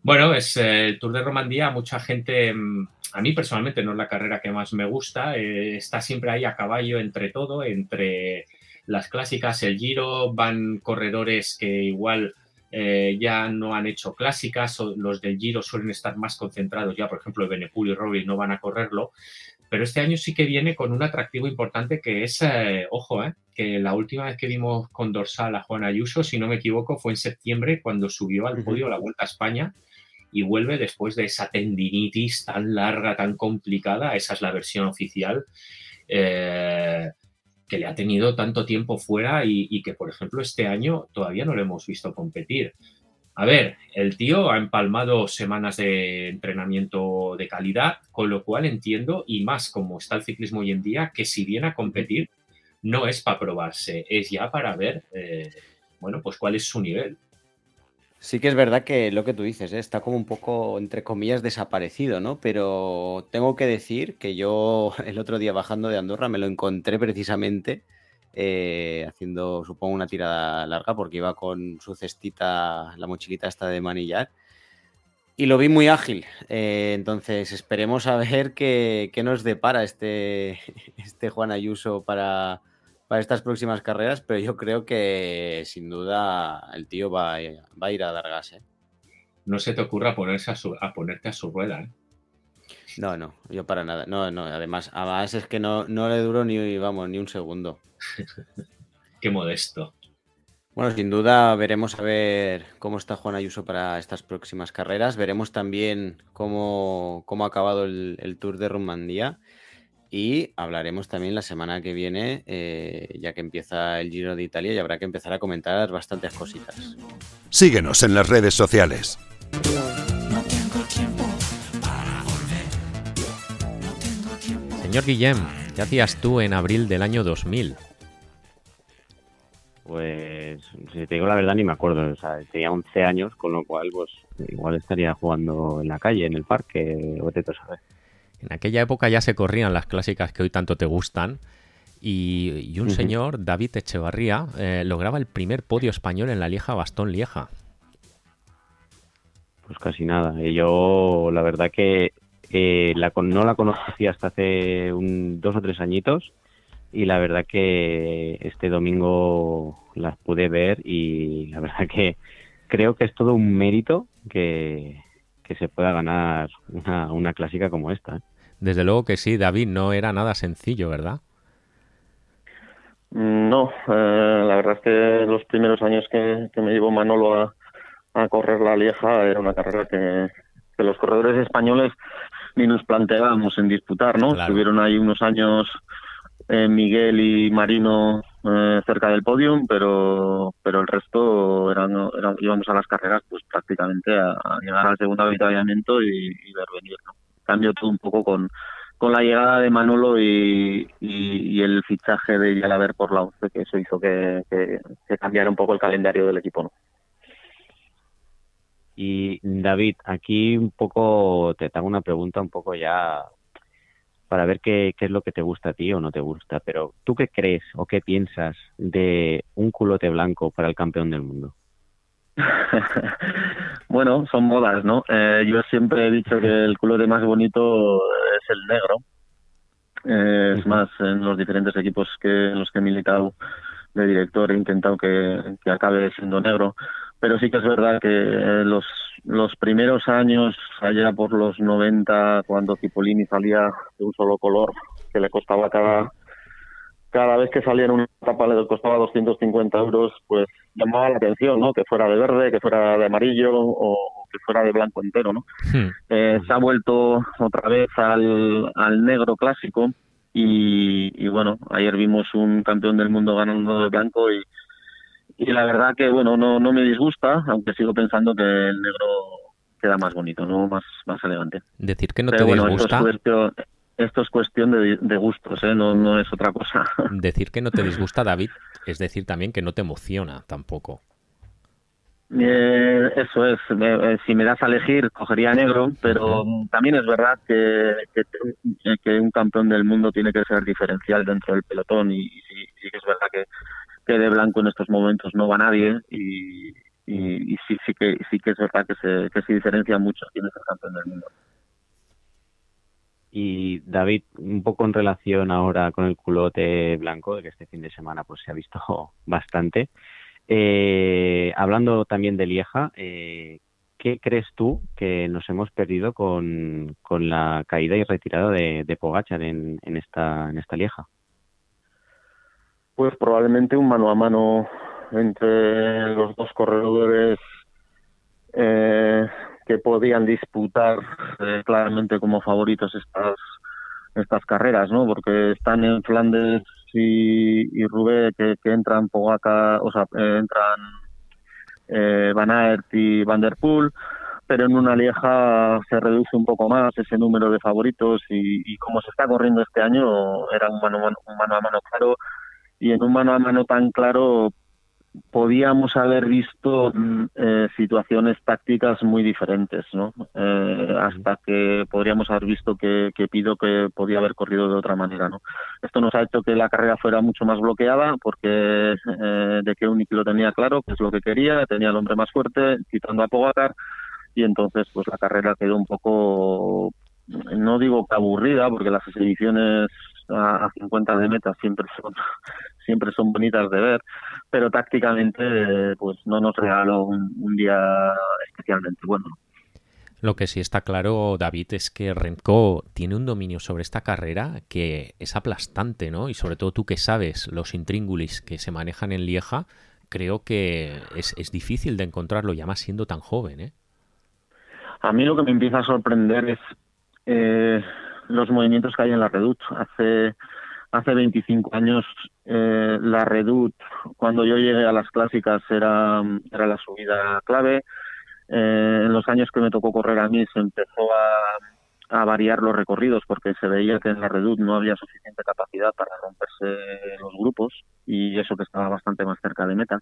Bueno, es el Tour de Romandía. Mucha gente, mm, a mí personalmente no es la carrera que más me gusta. está siempre ahí a caballo entre todo, entre las clásicas, el Giro, van corredores que igual ya no han hecho clásicas, o los del Giro suelen estar más concentrados ya, por ejemplo, Benepul y Roglic no van a correrlo, pero este año sí que viene con un atractivo importante que es, eh, ojo, eh, que la última vez que vimos con dorsal a Juan Ayuso, si no me equivoco, fue en septiembre cuando subió al podio la Vuelta a España y vuelve después de esa tendinitis tan larga, tan complicada, esa es la versión oficial, eh, que le ha tenido tanto tiempo fuera y, que, por ejemplo, este año todavía no lo hemos visto competir. A ver, el tío ha empalmado semanas de entrenamiento de calidad, con lo cual entiendo, y más como está el ciclismo hoy en día, que si viene a competir, no es para probarse, es ya para ver, eh, bueno, pues cuál es su nivel. Sí que es verdad que lo que tú dices ¿eh? está como un poco, entre comillas, desaparecido, ¿no? Pero tengo que decir que yo el otro día bajando de Andorra me lo encontré precisamente eh, haciendo, supongo, una tirada larga porque iba con su cestita, la mochilita esta de manillar. Y lo vi muy ágil. Eh, entonces, esperemos a ver qué, nos depara este, este Juan Ayuso para, para estas próximas carreras, pero yo creo que sin duda el tío va, va a ir a dar gas. ¿eh? No se te ocurra ponerse a, ponerte a su rueda. No, no, yo para nada. No, no, además, además es que no, no le duró ni, vamos, ni un segundo. Qué modesto. Bueno, sin duda veremos a ver cómo está Juan Ayuso para estas próximas carreras. Veremos también cómo, cómo ha acabado el, Tour de Rumandía. Y hablaremos también la semana que viene, eh, ya que empieza el Giro de Italia, y habrá que empezar a comentar bastantes cositas. Síguenos en las redes sociales. Señor Guillem, ¿qué hacías tú en abril del año 2000? Pues, si te digo la verdad, ni me acuerdo. O sea, tenía 11 años, con lo cual, pues, igual estaría jugando en la calle, en el parque, o te saber. En aquella época ya se corrían las clásicas que hoy tanto te gustan. Y, un señor, David Echevarría, eh, lograba el primer podio español en la Lieja Bastón Lieja. pues casi nada. Y yo, la verdad que eh, la, no la conocía hasta hace un, dos o tres añitos y la verdad que este domingo las pude ver y la verdad que creo que es todo un mérito que, se pueda ganar una, una clásica como esta. ¿eh? Desde luego que sí, David, no era nada sencillo, ¿verdad? No, eh, la verdad es que los primeros años que, me llevó Manolo a, a, correr la Lieja era una carrera que, los corredores españoles ni nos planteábamos en disputar, ¿no? Estuvieron ahí unos años eh, Miguel y Marino eh, cerca del podium, pero pero el resto eran, íbamos a las carreras pues prácticamente a, llegar al segundo avituallamiento y, y ver venir, ¿no? Cambio todo un poco con, con la llegada de Manolo y, el fichaje de Yalaver por la UCE, que eso hizo que, que, cambiara un poco el calendario del equipo. ¿no? Y David, aquí un poco te hago una pregunta un poco ya para ver qué, qué, es lo que te gusta a ti o no te gusta, pero ¿tú qué crees o qué piensas de un culote blanco para el campeón del mundo? bueno, son modas, ¿no? Eh, yo siempre he dicho que el culote más bonito es el negro. Eh, es más, en los diferentes equipos que en los que he militado de director he intentado que, acabe siendo negro. Pero sí que es verdad que los, los primeros años, allá por los 90, cuando Cipollini salía de un solo color, que le costaba cada, cada vez que salía en una etapa le costaba 250 euros, pues llamaba la atención, ¿no? Que fuera de verde, que fuera de amarillo o que fuera de blanco entero, ¿no? Hmm. Eh, se ha vuelto otra vez al, al negro clásico y, bueno, ayer vimos un campeón del mundo ganando de blanco y, y la verdad que, bueno, no, no me disgusta, aunque sigo pensando que el negro queda más bonito, ¿no? Más, más elegante. Decir que no te disgusta esto es cuestión de, gustos, ¿eh? no, no es otra cosa. Decir que no te disgusta, David, es decir también que no te emociona tampoco. Eh, eso es, eh, si me das a elegir, cogería negro, pero también es verdad que, que, un campeón del mundo tiene que ser diferencial dentro del pelotón y, sí, que es verdad que, que, de blanco en estos momentos no va nadie y, sí, sí, que, sí que es verdad que se, que se diferencia mucho quién es el campeón del mundo. Y David, un poco en relación ahora con el culote blanco, de que este fin de semana pues se ha visto bastante. Eh, hablando también de Lieja, eh, ¿qué crees tú que nos hemos perdido con, la caída y retirada de, de Pogachar en, esta, en esta Lieja? Pues probablemente un mano a mano entre los dos corredores eh, que podían disputar eh, claramente como favoritos estas estas carreras, ¿no? Porque están en Flandes y, Rubé que, entran Pogacar, o sea, eh, entran eh, Van Aert y Van pero en una lieja se reduce un poco más ese número de favoritos y, y como se está corriendo este año era un mano, un mano a mano claro y en un mano a mano tan claro podíamos haber visto mm, eh, situaciones tácticas muy diferentes, ¿no? Eh, hasta que podríamos haber visto que, Pido que podía haber corrido de otra manera, ¿no? Esto nos ha hecho que la carrera fuera mucho más bloqueada porque eh, de que Uniki lo tenía claro, que es lo que quería, tenía el hombre más fuerte, quitando a Pogacar y entonces pues la carrera quedó un poco no digo que aburrida porque las exhibiciones a, 50 de meta siempre son siempre son bonitas de ver, pero tácticamente pues no nos regaló un, día especialmente bueno. Lo que sí está claro, David, es que Remco tiene un dominio sobre esta carrera que es aplastante, ¿no? Y sobre todo tú que sabes los intríngulis que se manejan en Lieja, creo que es, es difícil de encontrarlo, ya más siendo tan joven, ¿eh? A mí lo que me empieza a sorprender es eh, los movimientos que hay en la Redut. Hace, hace 25 años eh, la Redut, cuando yo llegué a las clásicas, era, era la subida clave. Eh, en los años que me tocó correr a mí se empezó a, a variar los recorridos porque se veía que en la Redut no había suficiente capacidad para romperse los grupos y eso que estaba bastante más cerca de meta.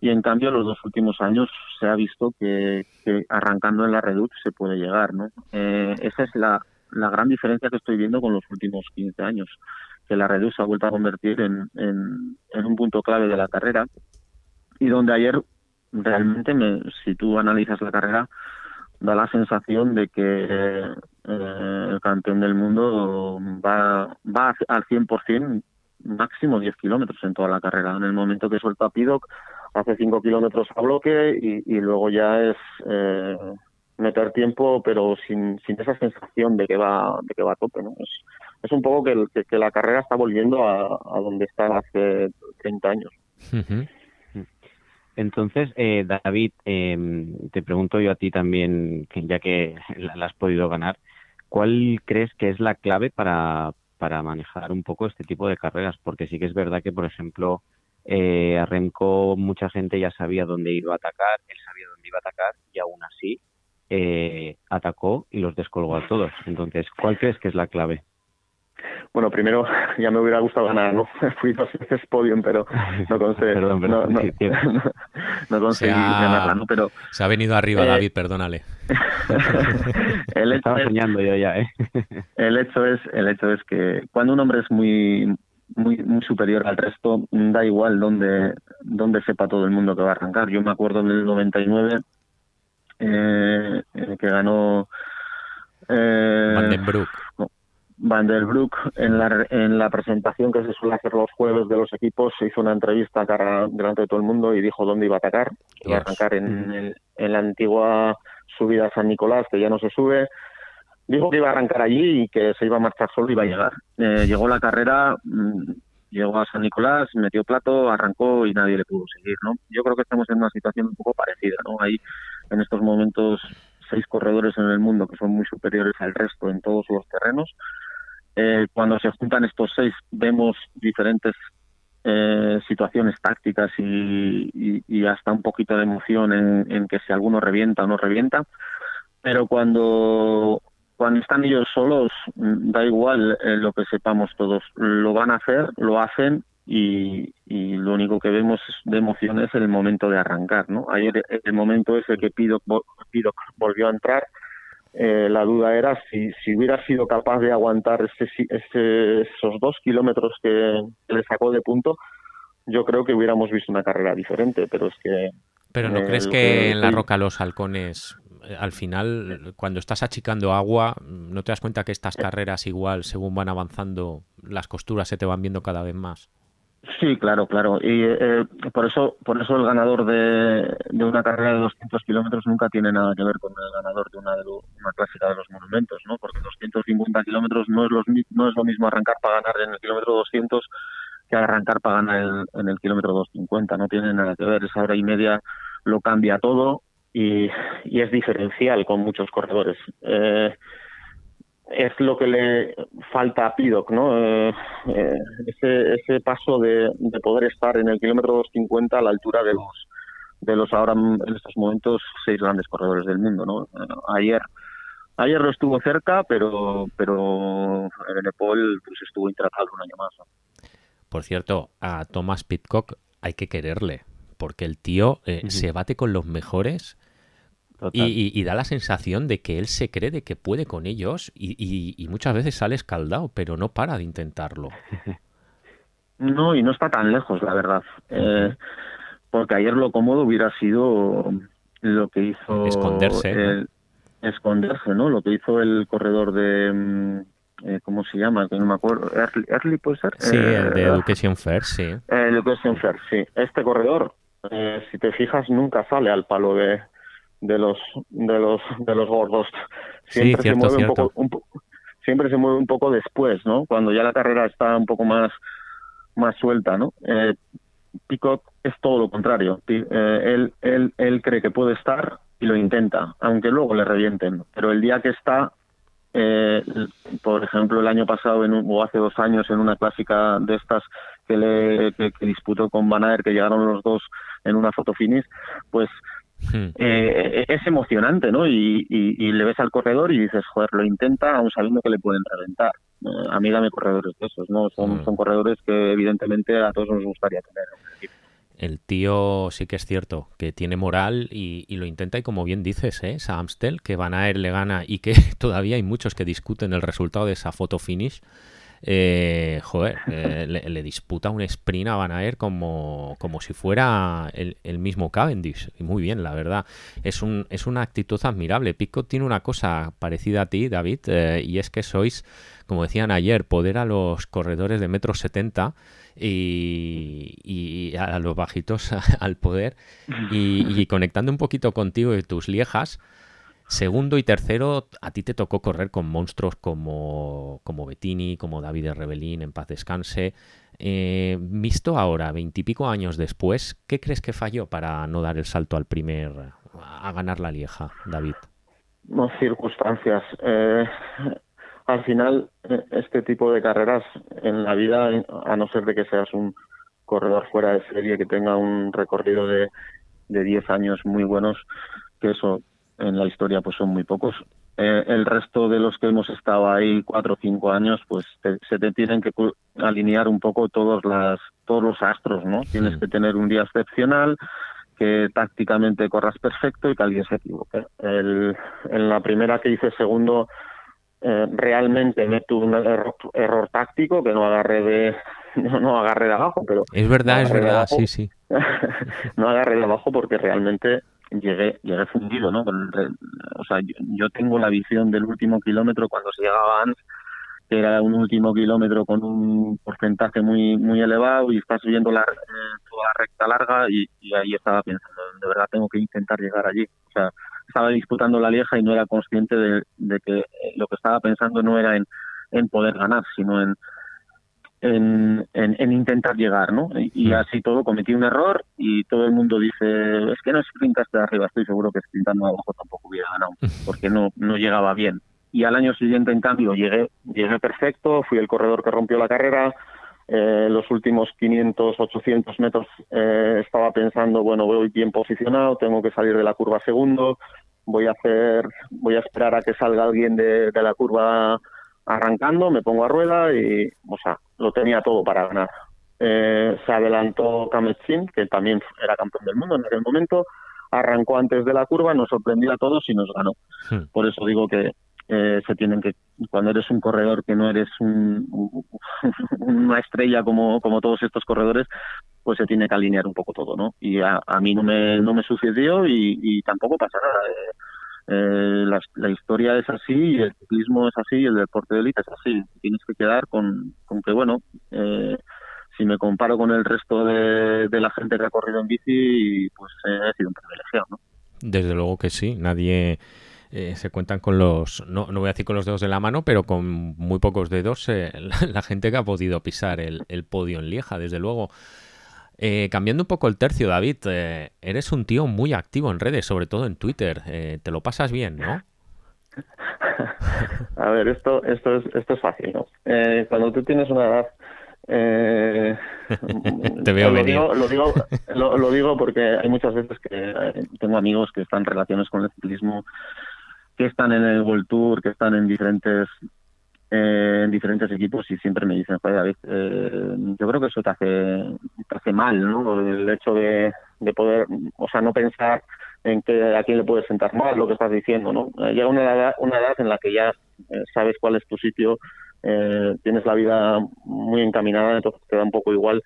Y en cambio, los dos últimos años se ha visto que, que arrancando en la Redut se puede llegar, ¿no? Eh, esa es la, la gran diferencia que estoy viendo con los últimos 15 años, que la Redux se ha vuelto a convertir en, en, un punto clave de la carrera y donde ayer realmente, me, si tú analizas la carrera, da la sensación de que eh, el campeón del mundo va, va al 100% máximo 10 kilómetros en toda la carrera. En el momento que suelta Pidoc, hace 5 kilómetros a bloque y, luego ya es eh, meter tiempo, pero sin, sin esa sensación de que va de que va a tope. ¿no? Es, es un poco que, que, la carrera está volviendo a, a donde está hace 30 años. Entonces, eh, David, em, te pregunto yo a ti también, ya que la, has podido ganar, ¿cuál crees que es la clave para, para manejar un poco este tipo de carreras? Porque sí que es verdad que, por ejemplo, eh, a Remco mucha gente ya sabía dónde iba a atacar, él sabía dónde iba a atacar y aún así eh, atacó y los descolgó a todos. Entonces, ¿cuál crees que es la clave? Bueno, primero ya me hubiera gustado ganar, ¿no? Fui dos veces podium, pero no conseguí, no, no, no, conseguí ganarla, ¿no? Pero, se ha venido arriba, eh, David, perdónale. el hecho Estaba soñando yo ya, ¿eh? el hecho es, el hecho es que cuando un hombre es muy muy, muy superior al resto, da igual dónde, dónde sepa todo el mundo que va a arrancar. Yo me acuerdo en el 99 eh, que ganó eh, Vandenbroek. Van der Broek, en la, en la presentación que se suele hacer los jueves de los equipos, se hizo una entrevista cara delante de todo el mundo y dijo dónde iba a atacar. Iba a arrancar en, en, la antigua subida a San Nicolás, que ya no se sube. Dijo que iba a arrancar allí y que se iba a marchar solo y iba a llegar. Eh, llegó la carrera, mm, llegó a San Nicolás, metió plato, arrancó y nadie le pudo seguir. ¿no? Yo creo que estamos en una situación un poco parecida. ¿no? Hay en estos momentos seis corredores en el mundo que son muy superiores al resto en todos los terrenos eh, cuando se juntan estos seis vemos diferentes eh, situaciones tácticas y, hasta un poquito de emoción en, que si alguno revienta o no revienta. Pero cuando, cuando están ellos solos, mm, da igual eh, lo que sepamos todos. Lo van a hacer, lo hacen y, lo único que vemos de emoción es el momento de arrancar. ¿no? Ayer el momento ese que Pido, Pido volvió a entrar eh, la duda era si, si hubiera sido capaz de aguantar esos dos kilómetros que le sacó de punto, yo creo que hubiéramos visto una carrera diferente, pero es que... Pero ¿no eh, crees que, en la roca los halcones, eh, al final, cuando estás achicando agua, no te das cuenta que estas carreras igual, según van avanzando, las costuras se te van viendo cada vez más? Sí, claro, claro. Y eh, por eso por eso el ganador de, una carrera de 200 kilómetros nunca tiene nada que ver con el ganador de una, de una clásica de los monumentos, ¿no? Porque 250 kilómetros no es, no es lo mismo arrancar para ganar en el kilómetro 200 que arrancar para ganar en el kilómetro 250. No tiene nada que ver. Esa hora y media lo cambia todo y, y es diferencial con muchos corredores. Eh, es lo que le falta a Pidoc, ¿no? Eh, eh, ese, ese paso de, poder estar en el kilómetro 250 a la altura de los de los ahora en estos momentos seis grandes corredores del mundo, ¿no? Eh, ayer ayer lo estuvo cerca, pero pero Benepol pues estuvo intratable un año más. Por cierto, a Thomas Pitcock hay que quererle, porque el tío se bate con los mejores y, da la sensación de que él se cree de que puede con ellos y, muchas veces sale escaldado, pero no para de intentarlo. No, y no está tan lejos, la verdad. Eh, porque ayer lo cómodo hubiera sido lo que hizo... Esconderse. Esconderse, ¿no? Lo que hizo el corredor de... Mm, eh, ¿Cómo se llama? Que no me acuerdo. ¿Early, puede ser? Sí, el de eh, Education Fair, sí. Education Fair, sí. Este corredor, si te fijas, nunca sale al palo de, de los de los de los gordos. Siempre se mueve un poco siempre se mueve un poco después no cuando ya la carrera está un poco más más suelta no eh, es todo lo contrario. Eh, él, él él cree que puede estar y lo intenta aunque luego le revienten. Pero el día que está eh, por ejemplo el año pasado en o hace dos años en una clásica de estas que le que, disputó con Van Aert que llegaron los dos en una foto finish pues Hmm. Eh, es emocionante, ¿no? Y, le ves al corredor y dices, joder, lo intenta aún sabiendo que le pueden reventar. Eh, a mí dame corredores de esos, ¿no? Son, hmm. son corredores que evidentemente a todos nos gustaría tener. El tío sí que es cierto que tiene moral y, lo intenta y como bien dices, ¿eh? esa Amstel que Van Aert le gana y que todavía hay muchos que discuten el resultado de esa foto finish. Eh, joder, eh, le, disputa un sprint a Van Aert como, como si fuera el, mismo Cavendish. Y muy bien, la verdad. Es, un, es una actitud admirable. Pico tiene una cosa parecida a ti, David, eh, y es que sois, como decían ayer, poder a los corredores de metro setenta y, y, a los bajitos al poder. Y, y conectando un poquito contigo y tus liejas. Segundo y tercero, a ti te tocó correr con monstruos como, como Bettini, como David Rebelín, en paz descanse. Eh, visto ahora, veintipico años después, ¿qué crees que falló para no dar el salto al primer, a ganar la Lieja, David? No, circunstancias. Eh, al final, eh, este tipo de carreras en la vida, a no ser de que seas un corredor fuera de serie que tenga un recorrido de, de 10 años muy buenos, que eso en la historia pues son muy pocos. Eh, el resto de los que hemos estado ahí cuatro o cinco años, pues se te tienen que alinear un poco todos las todos los astros, ¿no? Tienes que tener un día excepcional, que tácticamente corras perfecto y que alguien se equivoque. El, en la primera que hice segundo, eh, realmente me tuve un error, táctico que no agarré de no, no agarré de abajo, pero es verdad, es verdad, sí, sí. no agarré de abajo porque realmente llegué llegué fundido, ¿no? o sea, yo, tengo la visión del último kilómetro cuando se llegaba antes, que era un último kilómetro con un porcentaje muy muy elevado y estás viendo la, eh, toda la recta larga y, ahí estaba pensando, de verdad tengo que intentar llegar allí. O sea, estaba disputando la Lieja y no era consciente de, de que lo que estaba pensando no era en, en poder ganar, sino en en, intentar llegar, ¿no? Y, mm. así todo cometí un error y todo el mundo dice, es que no sprintaste de arriba, estoy seguro que sprintando abajo tampoco hubiera ganado, porque no, no llegaba bien. Y al año siguiente, en cambio, llegué, llegué perfecto, fui el corredor que rompió la carrera, eh, los últimos 500, 800 metros eh, estaba pensando, bueno, voy bien posicionado, tengo que salir de la curva segundo, voy a hacer, voy a esperar a que salga alguien de, de la curva arrancando, me pongo a rueda y, o sea, lo tenía todo para ganar. Eh, se adelantó Kametzin, que también era campeón del mundo en aquel momento, arrancó antes de la curva, nos sorprendió a todos y nos ganó. Por eso digo que eh, se tienen que, cuando eres un corredor que no eres un, una estrella como, como todos estos corredores, pues se tiene que alinear un poco todo, ¿no? Y a, mí no me, no me sucedió y, y tampoco pasa nada. Eh, eh, la, historia es así y el ciclismo es así y el deporte de élite es así. Tienes que quedar con, con que, bueno, eh, si me comparo con el resto de, la gente que ha corrido en bici, pues he sido un privilegiado, ¿no? Desde luego que sí, nadie... Eh, se cuentan con los, no, no voy a decir con los dedos de la mano, pero con muy pocos dedos la, gente que ha podido pisar el, el podio en Lieja, desde luego. Eh, cambiando un poco el tercio, David, eh, eres un tío muy activo en redes, sobre todo en Twitter. Eh, te lo pasas bien, ¿no? A ver, esto, esto, es, esto es fácil, ¿no? cuando tú tienes una edad... te veo lo venir. Digo, lo, digo, lo, digo porque hay muchas veces que tengo amigos que están en relaciones con el ciclismo, que están en el World Tour, que están en diferentes en diferentes equipos y siempre me dicen, joder, David, eh, yo creo que eso te hace, te hace mal, ¿no? El hecho de, de poder, o sea, no pensar en que a quién le puedes sentar mal lo que estás diciendo, ¿no? Eh, llega una edad, una edad en la que ya eh, sabes cuál es tu sitio, tienes la vida muy encaminada, entonces te da un poco igual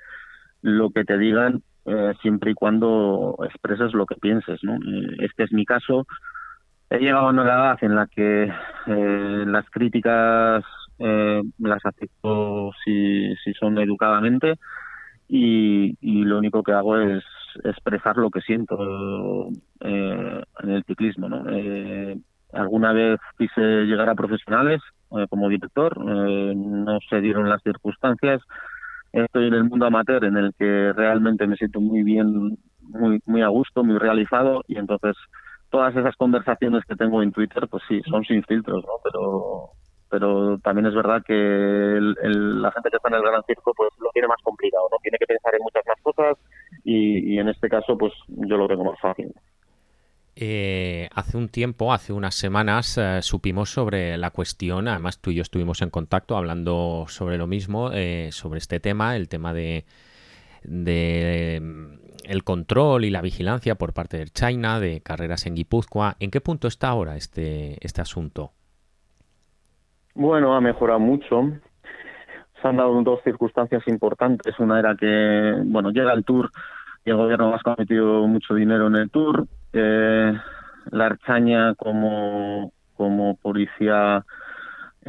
lo que te digan siempre y cuando expreses lo que pienses, ¿no? este es mi caso, he llegado a una edad en la que eh, las críticas eh, las acepto si, son educadamente y, lo único que hago es expresar lo que siento eh, en el ciclismo. ¿no? Alguna vez quise llegar a profesionales como director, no se dieron las circunstancias. Estoy en el mundo amateur en el que realmente me siento muy bien, muy, muy a gusto, muy realizado y entonces todas esas conversaciones que tengo en Twitter, pues sí, son sin filtros, ¿no? Pero, pero también es verdad que la gente que está en el gran circo, pues lo tiene más complicado, ¿no? Tiene que pensar en muchas más cosas y, en este caso, pues yo lo tengo más fácil. Eh, hace un tiempo, hace unas semanas, eh, supimos sobre la cuestión, además tú y yo estuvimos en contacto hablando sobre lo mismo, eh, sobre este tema, el tema de el control y la vigilancia por parte de China de carreras en Guipúzcoa. ¿En qué punto está ahora este, este asunto? Bueno, ha mejorado mucho. se han dado dos circunstancias importantes. Una era que, bueno, llega el Tour y el gobierno vasco ha metido mucho dinero en el Tour. Eh, la Archaña como, como policía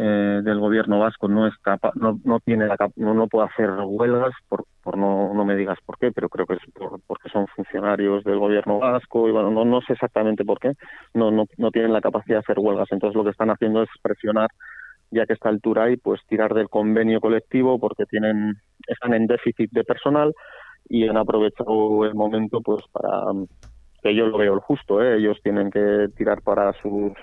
eh, del gobierno vasco no es capaz, no, no tiene la no, no puede hacer huelgas por, por no, no me digas por qué, pero creo que es por, son funcionarios del gobierno vasco y bueno, no, no sé exactamente por qué, no, no, no tienen la capacidad de hacer huelgas, entonces lo que están haciendo es presionar ya que está el Turay, pues tirar del convenio colectivo porque tienen están en déficit de personal y han aprovechado el momento pues para que yo lo veo el justo, ¿eh? ellos tienen que tirar para sus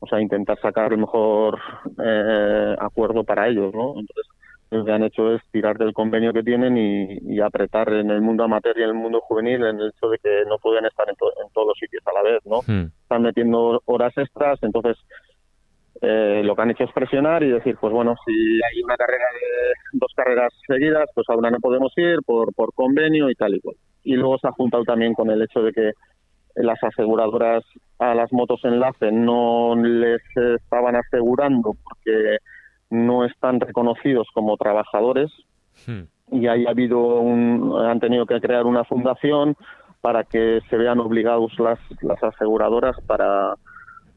o sea, intentar sacar el mejor eh, acuerdo para ellos, ¿no? Entonces, lo que han hecho es tirar del convenio que tienen y, apretar en el mundo amateur y en el mundo juvenil en el hecho de que no pueden estar en, en todos los sitios a la vez, ¿no? Hmm. Están metiendo horas extras, entonces eh, lo que han hecho es presionar y decir, pues bueno, si hay una carrera de dos carreras seguidas, pues ahora no podemos ir por, por convenio y tal y cual. Y luego se ha juntado también con el hecho de que las aseguradoras a las motos enlace no les estaban asegurando porque no están reconocidos como trabajadores Hmm. y ahí ha habido un, han tenido que crear una fundación para que se vean obligados las, las aseguradoras para,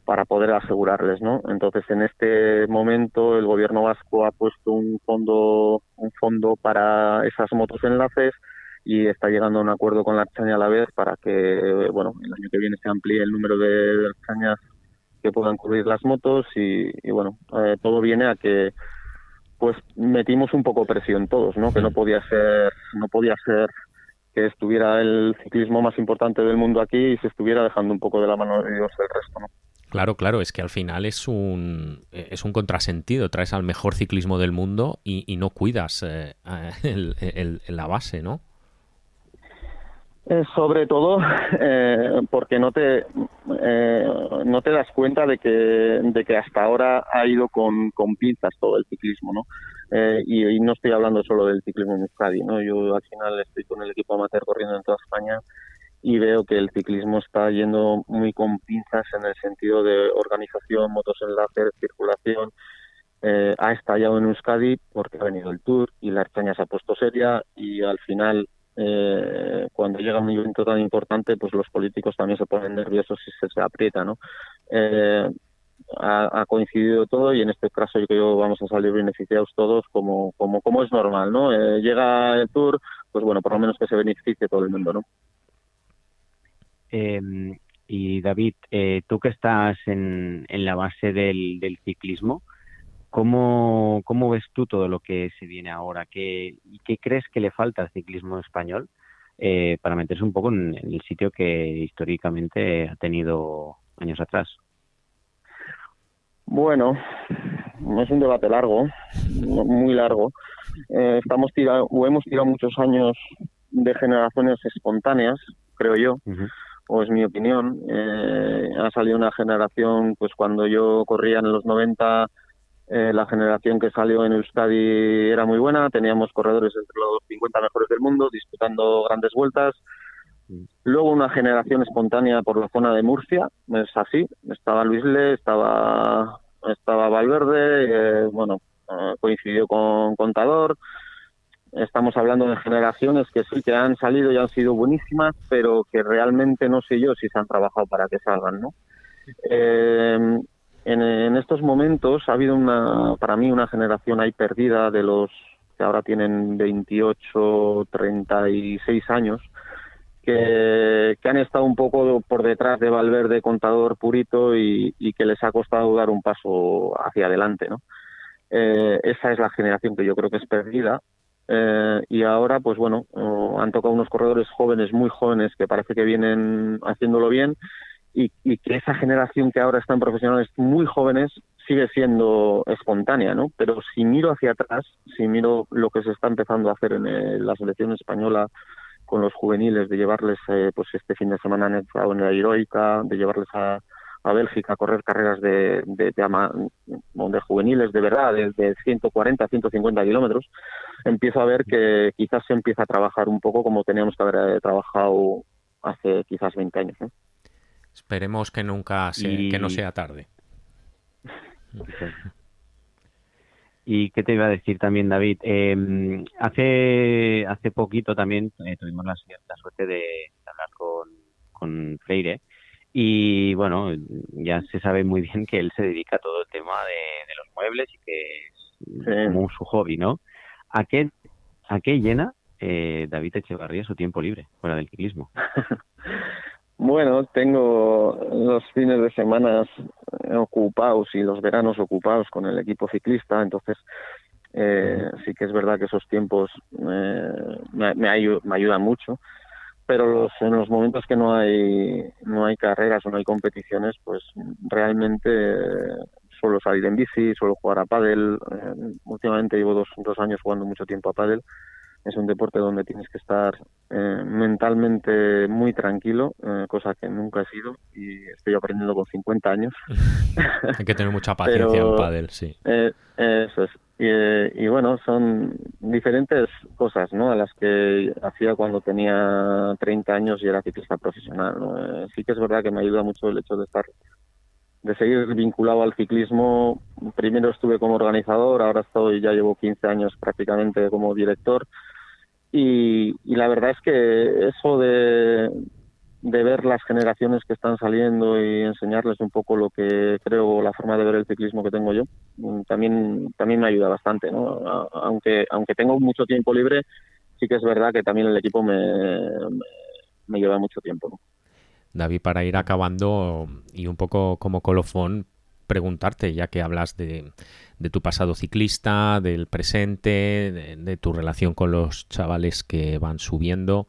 para poder asegurarles, ¿no? Entonces, en este momento, el gobierno vasco ha puesto un fondo, un fondo para esas motos enlaces y está llegando a un acuerdo con la Archaña a la vez para que, bueno, el año que viene se amplíe el número de, de Archañas que puedan cubrir las motos y, y bueno, eh, todo viene a que pues metimos un poco presión todos, ¿no? Que no podía ser, no podía ser que estuviera el ciclismo más importante del mundo aquí y se estuviera dejando un poco de la mano de Dios el resto, ¿no? Claro, claro, es que al final es un, eh, es un contrasentido. Traes al mejor ciclismo del mundo y, y no cuidas eh, el- el- la base, ¿no? Eh, sobre todo eh, porque no te eh, no te das cuenta de que de que hasta ahora ha ido con, con pinzas todo el ciclismo no y, y no estoy hablando solo del ciclismo en Euskadi no yo al final estoy con el equipo amateur corriendo en toda España y veo que el ciclismo está yendo muy con pinzas en el sentido de organización motos enlaces circulación. Eh, ha estallado en Euskadi porque ha venido el Tour y la Archaña se ha puesto seria y al final eh, cuando llega un evento tan importante pues los políticos también se ponen nerviosos y se, aprieta no Eh, ha, coincidido todo y en este caso yo creo que vamos a salir beneficiados todos como como como es normal no Eh, llega el Tour pues bueno por lo menos que se beneficie todo el mundo no Eh, y David, eh, tú que estás en, en la base del, del ciclismo, ¿cómo, ¿cómo ves tú todo lo que se viene ahora? ¿Qué, ¿Qué crees que le falta al ciclismo español eh, para meterse un poco en, en el sitio que históricamente ha tenido años atrás? Bueno, es un debate largo, muy largo. Eh, estamos tirado, o hemos tirado muchos años de generaciones espontáneas, creo yo, o es mi opinión. Eh, ha salido una generación, pues cuando yo corría en los 90, eh, la generación que salió en Euskadi era muy buena, teníamos corredores entre los 50 mejores del mundo disputando grandes vueltas. Luego una generación espontánea por la zona de Murcia, es así, estaba Luis Le, estaba, estaba Valverde, eh, bueno, eh, coincidió con Contador. Estamos hablando de generaciones que sí que han salido y han sido buenísimas, pero que realmente no sé yo si se han trabajado para que salgan, ¿no? Eh, en, estos momentos ha habido una, para mí, una generación ahí perdida de los que ahora tienen 28, 36 años, que, que han estado un poco por detrás de Valverde, contador purito, y, que les ha costado dar un paso hacia adelante, ¿no? Eh, esa es la generación que yo creo que es perdida. Eh, y ahora, pues bueno, han tocado unos corredores jóvenes, muy jóvenes, que parece que vienen haciéndolo bien, y, y que esa generación que ahora están profesionales muy jóvenes sigue siendo espontánea, ¿no? Pero si miro hacia atrás, si miro lo que se está empezando a hacer en eh, la selección española con los juveniles, de llevarles, eh, pues este fin de semana en la Heroica, de llevarles a, a Bélgica a correr carreras de, de, de, ama- de juveniles de verdad, de, de 140, 150 kilómetros, empiezo a ver que quizás se empieza a trabajar un poco como teníamos que haber eh, trabajado hace quizás 20 años, ¿no? Esperemos que nunca se- Y- que no sea tarde. Y qué te iba a decir también, David. Eh, hace, hace poquito también eh, tuvimos la, la, suerte de hablar con, con Freire. Y bueno, ya se sabe muy bien que él se dedica a todo el tema de, de los muebles y que es como su hobby, ¿no? ¿A qué, a qué llena eh, David Echevarría su tiempo libre fuera del ciclismo? Bueno, tengo los fines de semana ocupados y los veranos ocupados con el equipo ciclista, entonces eh, sí que es verdad que esos tiempos eh, me, me, ayudan mucho, pero los, en los momentos que no hay no hay carreras o no hay competiciones, pues realmente suelo salir en bici, suelo jugar a pádel. Eh, últimamente llevo dos, dos años jugando mucho tiempo a pádel es un deporte donde tienes que estar eh, mentalmente muy tranquilo, eh, cosa que nunca he sido y estoy aprendiendo con 50 años. Hay que tener mucha paciencia Pero, en pádel, sí. Eh, eso es. Y, eh, y, bueno, son diferentes cosas ¿no? a las que hacía cuando tenía 30 años y era ciclista profesional. ¿no? Eh, sí que es verdad que me ayuda mucho el hecho de estar de seguir vinculado al ciclismo. Primero estuve como organizador, ahora estoy, ya llevo 15 años prácticamente como director y, y la verdad es que eso de, de ver las generaciones que están saliendo y enseñarles un poco lo que creo la forma de ver el ciclismo que tengo yo mm, también también me ayuda bastante no aunque aunque tengo mucho tiempo libre sí que es verdad que también el equipo me, me, lleva mucho tiempo. David para ir acabando y un poco como colofón preguntarte, ya que hablas de, de tu pasado ciclista, del presente, de, de, tu relación con los chavales que van subiendo.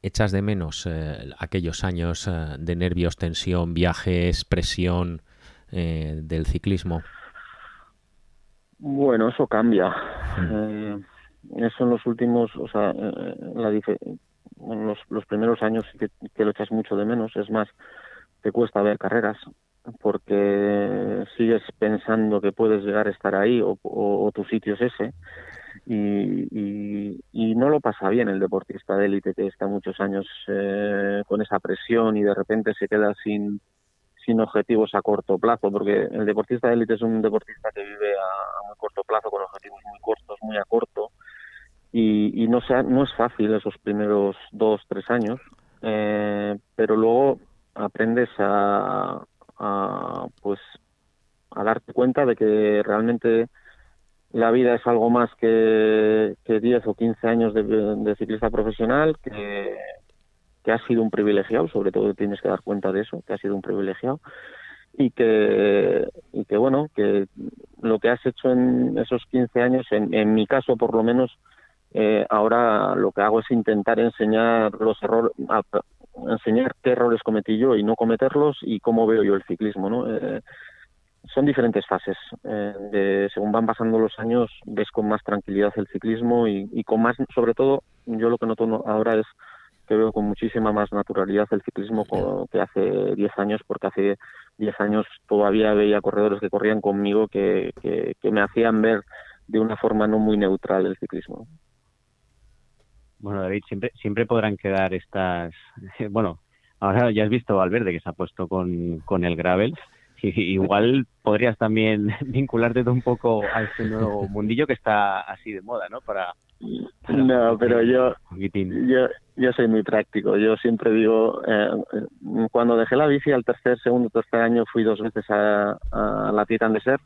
¿Echas de menos eh, aquellos años eh, de nervios, tensión, viajes, presión eh, del ciclismo? Bueno, eso cambia. Mm. eso en los últimos, o sea, la en los, los primeros años que, que lo echas mucho de menos. Es más, te cuesta ver carreras porque sigues pensando que puedes llegar a estar ahí o, tu sitio es ese. Y, y, no lo pasa bien el deportista de élite que está muchos años eh, con esa presión y de repente se queda sin, sin objetivos a corto plazo, porque el deportista de élite es un deportista que vive a, a, muy corto plazo, con objetivos muy cortos, muy a corto, y, y no, sea, no es fácil esos primeros dos, tres años, eh, pero luego aprendes a, a pues a darte cuenta de que realmente la vida es algo más que, que 10 o 15 años de, ciclista profesional, que, que has sido un privilegiado, sobre todo tienes que dar cuenta de eso, que has sido un privilegiado, y que, y que bueno, que lo que has hecho en esos 15 años, en, en mi caso por lo menos, eh, ahora lo que hago es intentar enseñar los errores, enseñar qué errores cometí yo y no cometerlos y cómo veo yo el ciclismo, ¿no? Eh, son diferentes fases. Eh, de, según van pasando los años, ves con más tranquilidad el ciclismo y, y, con más, sobre todo, yo lo que noto ahora es que veo con muchísima más naturalidad el ciclismo que hace 10 años, porque hace 10 años todavía veía corredores que corrían conmigo que, que, que me hacían ver de una forma no muy neutral el ciclismo. Bueno, David, siempre, siempre podrán quedar estas. Bueno, ahora ya has visto Valverde que se ha puesto con, con el Gravel. Y, igual podrías también vincularte un poco a este nuevo mundillo que está así de moda, ¿no? Para. para no, pero yo, yo, yo soy muy práctico. Yo siempre digo, eh, cuando dejé la bici al tercer, segundo, tercer año, fui dos veces a, a la Titan de Ser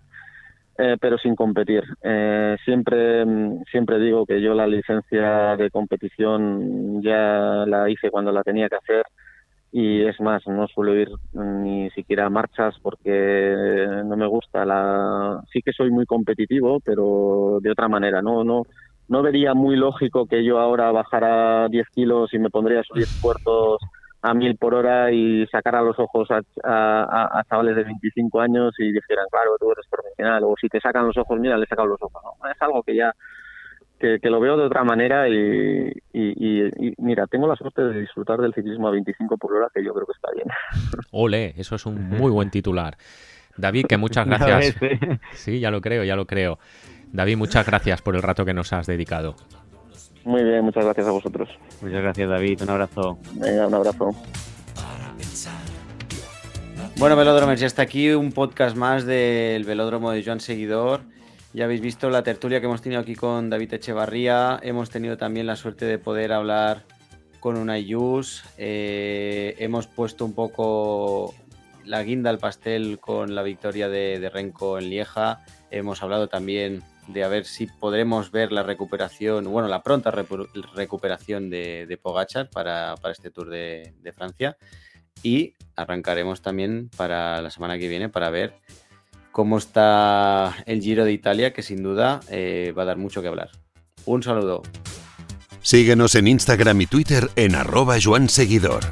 eh, pero sin competir. Eh, siempre, siempre digo que yo la licencia de competición ya la hice cuando la tenía que hacer y es más, no suelo ir ni siquiera a marchas porque no me gusta. La... Sí que soy muy competitivo, pero de otra manera. No, no, no vería muy lógico que yo ahora bajara 10 kilos y me pondría a subir puertos a mil por hora y sacar a los ojos a, a, a, chavales de 25 años y dijeran, claro, tú eres profesional, o si te sacan los ojos, mira, le sacan los ojos. No, es algo que ya, que, que, lo veo de otra manera y, y, y, y, mira, tengo la suerte de disfrutar del ciclismo a 25 por hora, que yo creo que está bien. Ole, eso es un muy buen titular. David, que muchas gracias. Sí, ya lo creo, ya lo creo. David, muchas gracias por el rato que nos has dedicado. Muy bien, muchas gracias a vosotros. Muchas gracias, David. Un abrazo. Venga, un abrazo. Bueno, Velódromers, ya está aquí un podcast más del Velódromo de Joan Seguidor. Ya habéis visto la tertulia que hemos tenido aquí con David Echevarría. Hemos tenido también la suerte de poder hablar con una Yus. Eh, hemos puesto un poco la guinda al pastel con la victoria de, Renko en Lieja. Hemos hablado también de a ver si podremos ver la recuperación, bueno, la pronta recuperación de, Pogachar para, este Tour de, de Francia. Y arrancaremos también para la semana que viene para ver cómo está el Giro de Italia, que sin duda eh, va a dar mucho que hablar. Un saludo. Síguenos en Instagram y Twitter en arroba Juan Seguidor.